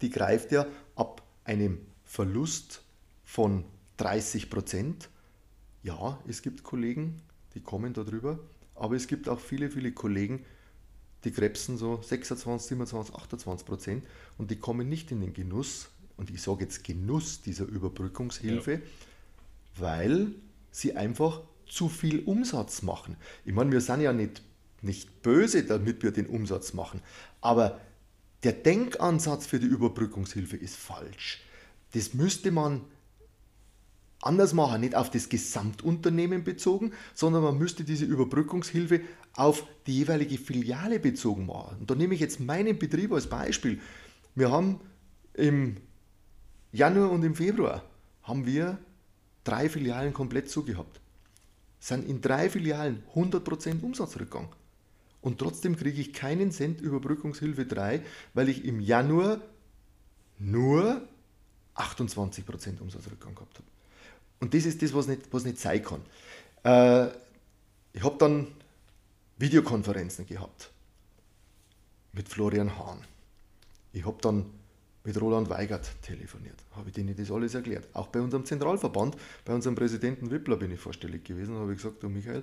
die greift ja ab einem Verlust von 30% Ja, es gibt Kollegen, die kommen darüber, aber es gibt auch viele, viele Kollegen, die krebsen so 26, 27, 28 Prozent und die kommen nicht in den Genuss, und ich sage jetzt Genuss dieser Überbrückungshilfe, ja. weil sie einfach zu viel Umsatz machen. Ich meine, wir sind ja nicht, nicht böse, damit wir den Umsatz machen, aber der Denkansatz für die Überbrückungshilfe ist falsch. Das müsste man anders machen, nicht auf das Gesamtunternehmen bezogen, sondern man müsste diese Überbrückungshilfe auf die jeweilige Filiale bezogen machen. Und da nehme ich jetzt meinen Betrieb als Beispiel. Wir haben im Januar und im Februar haben wir drei Filialen komplett zugehabt. Sind in drei Filialen 100% Umsatzrückgang. Und trotzdem kriege ich keinen Cent Überbrückungshilfe 3, weil ich im Januar nur 28% Umsatzrückgang gehabt habe. Und das ist das, was nicht, was nicht sein kann. Äh, ich habe dann Videokonferenzen gehabt mit Florian Hahn. Ich habe dann mit Roland Weigert telefoniert, habe ich denen das alles erklärt. Auch bei unserem Zentralverband, bei unserem Präsidenten Wippler bin ich vorstellig gewesen und habe gesagt, du Michael,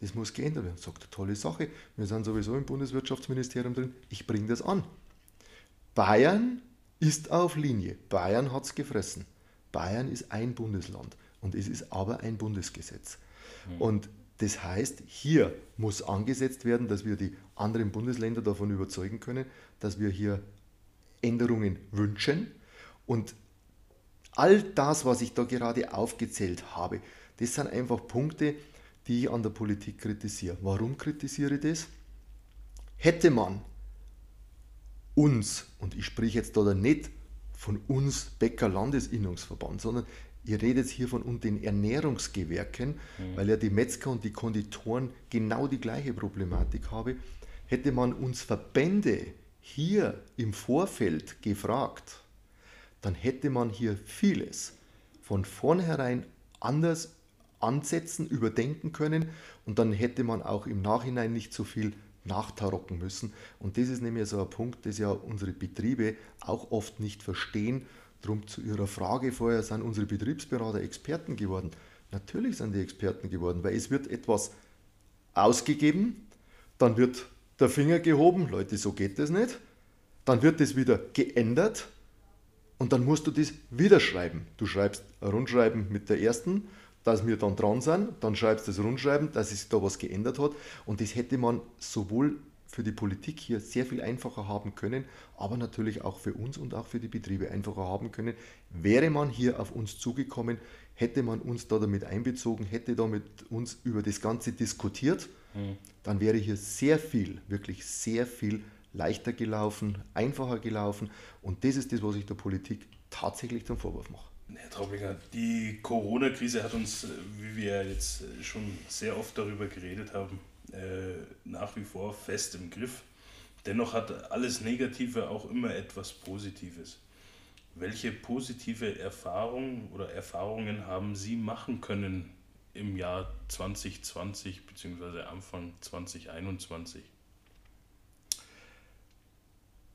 das muss geändert werden. Sagt, tolle Sache, wir sind sowieso im Bundeswirtschaftsministerium drin, ich bringe das an. Bayern ist auf Linie. Bayern hat es gefressen. Bayern ist ein Bundesland und es ist aber ein Bundesgesetz. Mhm. Und das heißt, hier muss angesetzt werden, dass wir die anderen Bundesländer davon überzeugen können, dass wir hier Änderungen wünschen. Und all das, was ich da gerade aufgezählt habe, das sind einfach Punkte, die ich an der Politik kritisiere. Warum kritisiere ich das? Hätte man uns, und ich spreche jetzt da nicht von uns Bäcker Landesinnungsverband, sondern ihr redet hier von den Ernährungsgewerken, mhm. weil ja die Metzger und die Konditoren genau die gleiche Problematik haben. Hätte man uns Verbände hier im Vorfeld gefragt, dann hätte man hier vieles von vornherein anders ansetzen, überdenken können und dann hätte man auch im Nachhinein nicht so viel nachtarocken müssen. Und das ist nämlich so ein Punkt, das ja unsere Betriebe auch oft nicht verstehen. Drum zu Ihrer Frage vorher, sind unsere Betriebsberater Experten geworden? Natürlich sind die Experten geworden, weil es wird etwas ausgegeben, dann wird der Finger gehoben, Leute, so geht das nicht. Dann wird das wieder geändert und dann musst du das wieder schreiben. Du schreibst ein Rundschreiben mit der ersten, dass wir dann dran sind, dann schreibst du das Rundschreiben, dass sich da was geändert hat und das hätte man sowohl für die Politik hier sehr viel einfacher haben können, aber natürlich auch für uns und auch für die Betriebe einfacher haben können. Wäre man hier auf uns zugekommen, hätte man uns da damit einbezogen, hätte da mit uns über das Ganze diskutiert, mhm. dann wäre hier sehr viel, wirklich sehr viel leichter gelaufen, einfacher gelaufen und das ist das, was ich der Politik tatsächlich zum Vorwurf mache. Herr Traubinger, die Corona-Krise hat uns, wie wir jetzt schon sehr oft darüber geredet haben, äh, nach wie vor fest im Griff. Dennoch hat alles Negative auch immer etwas Positives. Welche positive Erfahrungen oder Erfahrungen haben Sie machen können im Jahr 2020 bzw. Anfang 2021?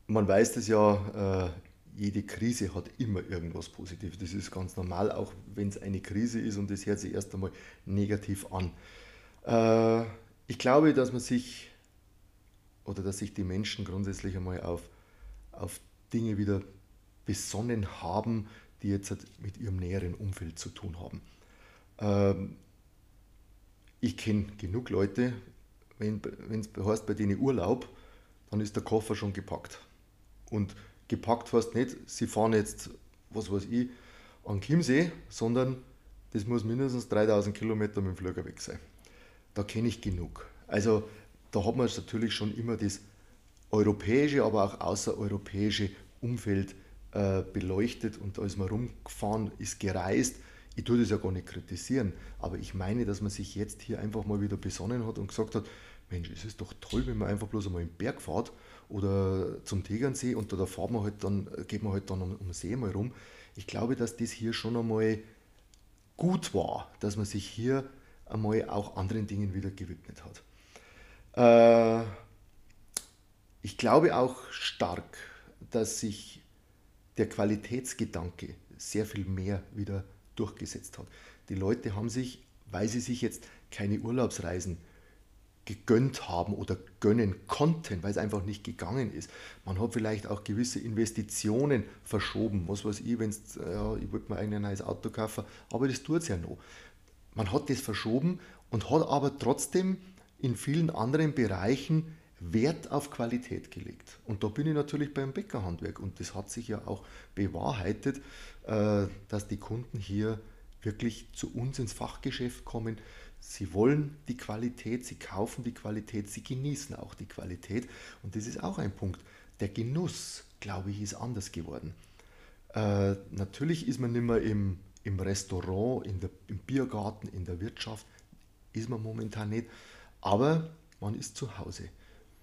Man weiß das ja, äh, jede Krise hat immer irgendwas Positives. Das ist ganz normal, auch wenn es eine Krise ist und das hört sich erst einmal negativ an. Äh, ich glaube, dass man sich oder dass sich die Menschen grundsätzlich einmal auf, auf Dinge wieder besonnen haben, die jetzt halt mit ihrem näheren Umfeld zu tun haben. Ähm, ich kenne genug Leute, wenn es heißt bei denen Urlaub, dann ist der Koffer schon gepackt. Und gepackt heißt nicht, sie fahren jetzt, was weiß ich, an Chiemsee, sondern das muss mindestens 3000 Kilometer mit dem Flieger weg sein. Da kenne ich genug. Also da hat man natürlich schon immer das europäische, aber auch außereuropäische Umfeld äh, beleuchtet und da ist man rumgefahren, ist gereist. Ich tue das ja gar nicht kritisieren, aber ich meine, dass man sich jetzt hier einfach mal wieder besonnen hat und gesagt hat, Mensch, es ist doch toll, wenn man einfach bloß einmal im Berg fährt oder zum Tegernsee und da fahren wir halt dann, geht man halt dann um, um den See mal rum. Ich glaube, dass das hier schon einmal gut war, dass man sich hier einmal auch anderen Dingen wieder gewidmet hat. Äh, ich glaube auch stark, dass sich der Qualitätsgedanke sehr viel mehr wieder durchgesetzt hat. Die Leute haben sich, weil sie sich jetzt keine Urlaubsreisen gegönnt haben oder gönnen konnten, weil es einfach nicht gegangen ist. Man hat vielleicht auch gewisse Investitionen verschoben. Was weiß ich, wenn ja, ich wollte mir ein neues Auto kaufen, aber das tut es ja noch. Man hat das verschoben und hat aber trotzdem in vielen anderen Bereichen Wert auf Qualität gelegt. Und da bin ich natürlich beim Bäckerhandwerk und das hat sich ja auch bewahrheitet, äh, dass die Kunden hier wirklich zu uns ins Fachgeschäft kommen. Sie wollen die Qualität, sie kaufen die Qualität, sie genießen auch die Qualität. Und das ist auch ein Punkt. Der Genuss, glaube ich, ist anders geworden. Äh, natürlich ist man nicht mehr im, im Restaurant, in der, im Biergarten, in der Wirtschaft, ist man momentan nicht. Aber man ist zu Hause.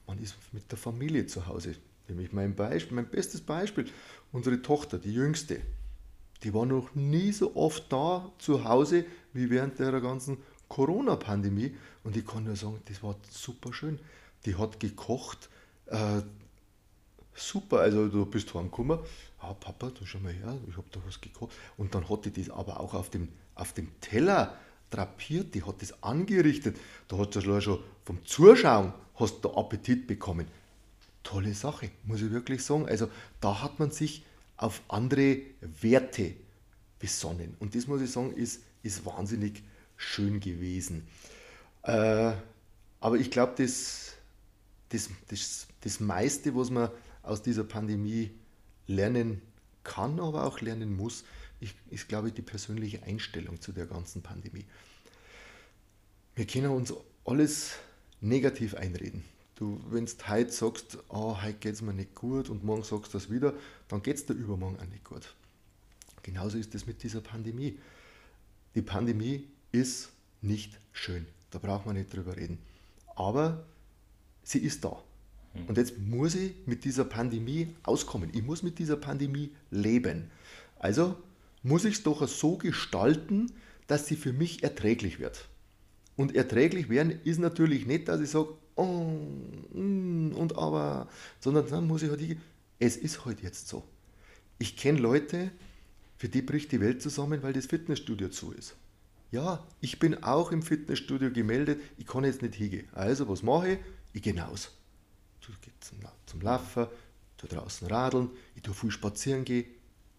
Man ist mit der Familie zu Hause. Nämlich mein Beispiel, mein bestes Beispiel, unsere Tochter, die jüngste, die war noch nie so oft da zu Hause wie während der ganzen Corona-Pandemie. Und ich kann nur sagen, das war super schön. Die hat gekocht, äh, super. Also du bist heimgekommen, ah, Papa, du schau mal her, ich habe da was gekocht. Und dann hat die das aber auch auf dem, auf dem Teller drapiert, die hat das angerichtet. Da hat du schon vom Zuschauen hast du Appetit bekommen. Tolle Sache, muss ich wirklich sagen. Also da hat man sich auf andere Werte besonnen. Und das muss ich sagen, ist, ist wahnsinnig schön gewesen. Äh, aber ich glaube, das, das, das, das meiste, was man aus dieser Pandemie lernen kann, aber auch lernen muss, ist, glaube ich, die persönliche Einstellung zu der ganzen Pandemie. Wir können uns alles negativ einreden. Du, wenn du heute sagst, oh, heute geht es mir nicht gut und morgen sagst du das wieder, dann geht es dir übermorgen auch nicht gut. Genauso ist es mit dieser Pandemie. Die Pandemie ist nicht schön. Da braucht man nicht drüber reden. Aber sie ist da. Hm. Und jetzt muss ich mit dieser Pandemie auskommen. Ich muss mit dieser Pandemie leben. Also muss ich es doch so gestalten, dass sie für mich erträglich wird. Und erträglich werden ist natürlich nicht, dass ich sage, oh, mm, und aber, sondern dann muss ich halt, es ist halt jetzt so. Ich kenne Leute, für die bricht die Welt zusammen, weil das Fitnessstudio zu ist. Ja, ich bin auch im Fitnessstudio gemeldet, ich kann jetzt nicht hingehen. Also, was mache ich? Ich gehe raus. Zum, zum Laufen, tu draußen radeln, ich tue viel spazieren gehen.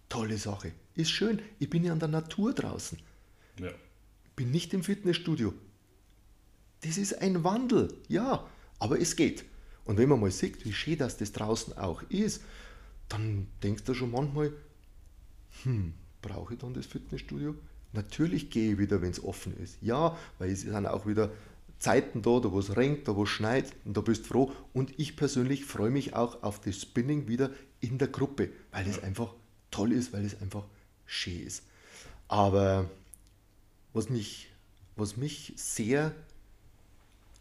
Tolle Sache. Ist schön, ich bin ja an der Natur draußen. Ja. Bin nicht im Fitnessstudio, das ist ein Wandel, ja, aber es geht. Und wenn man mal sieht, wie schön das, das draußen auch ist, dann denkst du schon manchmal, hm, brauche ich dann das Fitnessstudio? Natürlich gehe ich wieder, wenn es offen ist. Ja, weil es sind auch wieder Zeiten da, da wo es regnet, da wo es schneit und da bist du froh. Und ich persönlich freue mich auch auf das Spinning wieder in der Gruppe, weil es einfach toll ist, weil es einfach schön ist. Aber was mich, was mich sehr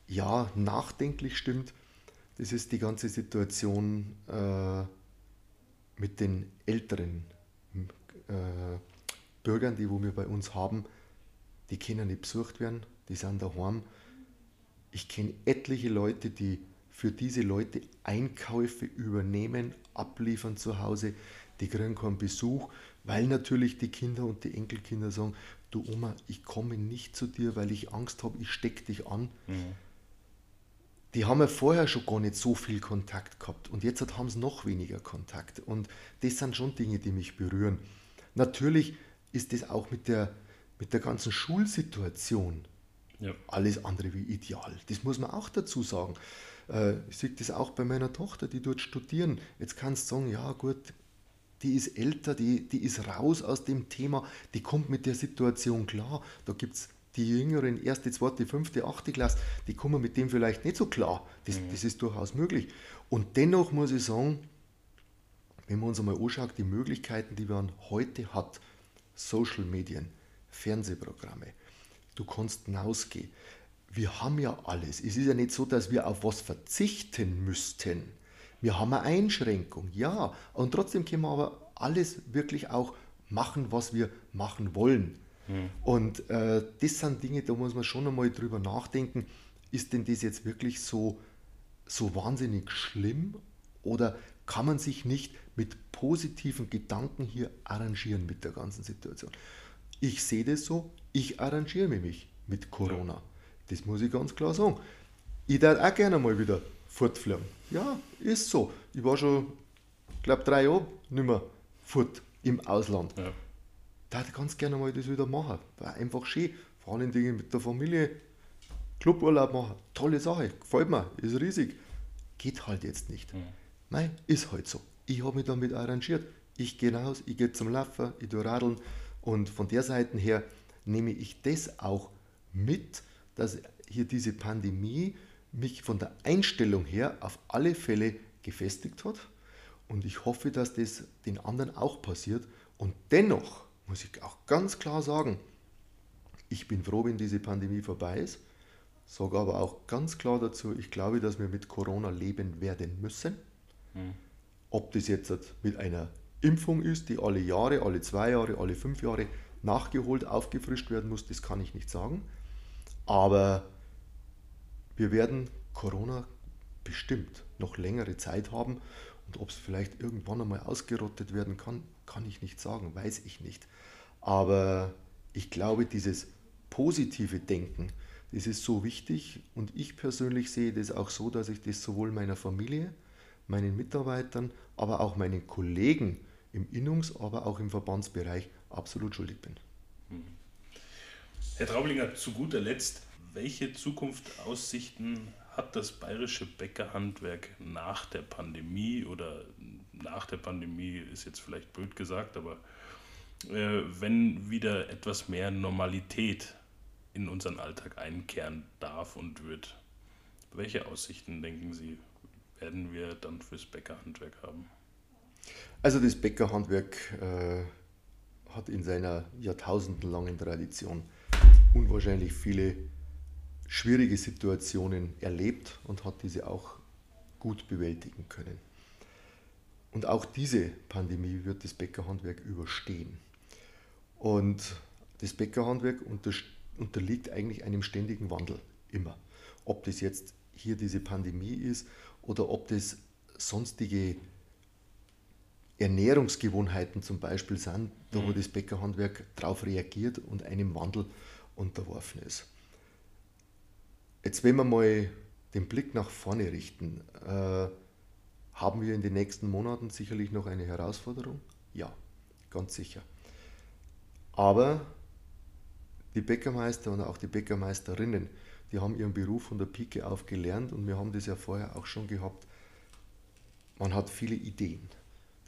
ja, nachdenklich stimmt, das ist die ganze Situation äh, mit den älteren äh, Bürgern, die wo wir bei uns haben, die können nicht besucht werden, die sind daheim. Ich kenne etliche Leute, die für diese Leute Einkäufe übernehmen, abliefern zu Hause, die kriegen keinen Besuch, weil natürlich die Kinder und die Enkelkinder sagen, du Oma, ich komme nicht zu dir, weil ich Angst habe, ich stecke dich an. Mhm die haben ja vorher schon gar nicht so viel Kontakt gehabt und jetzt haben sie noch weniger Kontakt. Und das sind schon Dinge, die mich berühren. Natürlich ist das auch mit der, mit der ganzen Schulsituation ja. alles andere wie ideal. Das muss man auch dazu sagen. Äh, ich sehe das auch bei meiner Tochter, die dort studieren. Jetzt kannst du sagen, ja gut, die ist älter, die, die ist raus aus dem Thema, die kommt mit der Situation klar. Da gibt es die Jüngeren, erste, zweite, fünfte, achte Klasse, die kommen mit dem vielleicht nicht so klar. Das, mhm. das ist durchaus möglich. Und dennoch muss ich sagen, wenn man uns einmal anschaut, die Möglichkeiten, die man heute hat, Social Medien, Fernsehprogramme, du kannst hinausgehen. Wir haben ja alles. Es ist ja nicht so, dass wir auf was verzichten müssten. Wir haben eine Einschränkung, ja. Und trotzdem können wir aber alles wirklich auch machen, was wir machen wollen. Mhm. Und äh, das sind Dinge, da muss man schon einmal drüber nachdenken, ist denn das jetzt wirklich so, so wahnsinnig schlimm oder kann man sich nicht mit positiven Gedanken hier arrangieren mit der ganzen Situation? Ich sehe das so, ich arrangiere mich mit Corona. Das muss ich ganz klar sagen. Ich darf auch gerne mal wieder fortfliegen. Ja, ist so. Ich war schon, glaube drei Jahre nicht mehr fort im Ausland. Ja da hätte ganz gerne mal das wieder machen. War einfach schön. Vor allen Dingen mit der Familie Cluburlaub machen. Tolle Sache. Gefällt mir. Ist riesig. Geht halt jetzt nicht. Mhm. Nein, ist halt so. Ich habe mich damit arrangiert. Ich gehe raus, ich gehe zum Laufen, ich tue Radeln. Und von der Seite her nehme ich das auch mit, dass hier diese Pandemie mich von der Einstellung her auf alle Fälle gefestigt hat. Und ich hoffe, dass das den anderen auch passiert. Und dennoch muss ich auch ganz klar sagen, ich bin froh, wenn diese Pandemie vorbei ist. Sage aber auch ganz klar dazu, ich glaube, dass wir mit Corona leben werden müssen. Mhm. Ob das jetzt mit einer Impfung ist, die alle Jahre, alle zwei Jahre, alle fünf Jahre nachgeholt, aufgefrischt werden muss, das kann ich nicht sagen. Aber wir werden Corona bestimmt noch längere Zeit haben und ob es vielleicht irgendwann einmal ausgerottet werden kann, kann ich nicht sagen, weiß ich nicht. Aber ich glaube, dieses positive Denken, das ist so wichtig und ich persönlich sehe das auch so, dass ich das sowohl meiner Familie, meinen Mitarbeitern, aber auch meinen Kollegen im Innungs-, aber auch im Verbandsbereich absolut schuldig bin. Herr Traublinger, zu guter Letzt, welche Zukunftsaussichten hat das bayerische Bäckerhandwerk nach der Pandemie oder nach der Pandemie ist jetzt vielleicht blöd gesagt, aber äh, wenn wieder etwas mehr Normalität in unseren Alltag einkehren darf und wird, welche Aussichten denken Sie, werden wir dann fürs Bäckerhandwerk haben? Also das Bäckerhandwerk äh, hat in seiner jahrtausendenlangen Tradition unwahrscheinlich viele schwierige Situationen erlebt und hat diese auch gut bewältigen können. Und auch diese Pandemie wird das Bäckerhandwerk überstehen. Und das Bäckerhandwerk unterliegt eigentlich einem ständigen Wandel, immer. Ob das jetzt hier diese Pandemie ist oder ob das sonstige Ernährungsgewohnheiten zum Beispiel sind, da wo mhm. das Bäckerhandwerk darauf reagiert und einem Wandel unterworfen ist. Jetzt, wenn wir mal den Blick nach vorne richten, äh, haben wir in den nächsten Monaten sicherlich noch eine Herausforderung? Ja, ganz sicher. Aber die Bäckermeister und auch die Bäckermeisterinnen, die haben ihren Beruf von der Pike auf gelernt und wir haben das ja vorher auch schon gehabt. Man hat viele Ideen.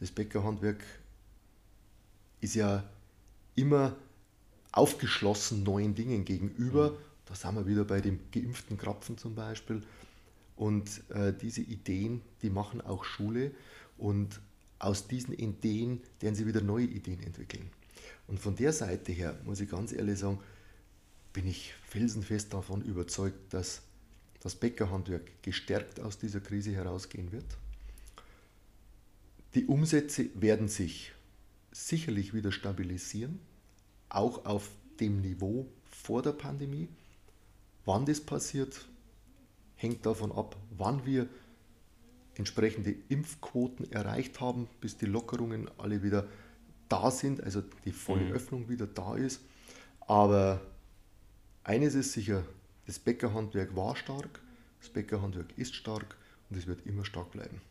Das Bäckerhandwerk ist ja immer aufgeschlossen neuen Dingen gegenüber. Mhm. Da sind wir wieder bei dem geimpften Krapfen zum Beispiel. Und äh, diese Ideen, die machen auch Schule und aus diesen Ideen werden sie wieder neue Ideen entwickeln. Und von der Seite her, muss ich ganz ehrlich sagen, bin ich felsenfest davon überzeugt, dass das Bäckerhandwerk gestärkt aus dieser Krise herausgehen wird. Die Umsätze werden sich sicherlich wieder stabilisieren, auch auf dem Niveau vor der Pandemie. Wann das passiert, hängt davon ab, wann wir entsprechende Impfquoten erreicht haben, bis die Lockerungen alle wieder da sind, also die volle mhm. Öffnung wieder da ist. Aber eines ist sicher, das Bäckerhandwerk war stark, das Bäckerhandwerk ist stark und es wird immer stark bleiben.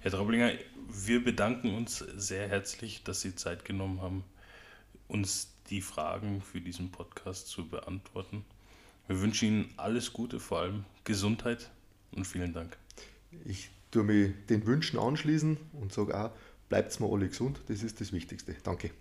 Herr Traublinger, wir bedanken uns sehr herzlich, dass Sie Zeit genommen haben, uns die Fragen für diesen Podcast zu beantworten. Wir wünschen Ihnen alles Gute, vor allem Gesundheit und vielen Dank. Ich tue mich den Wünschen anschließen und sage auch, bleibt mal alle gesund, das ist das Wichtigste. Danke.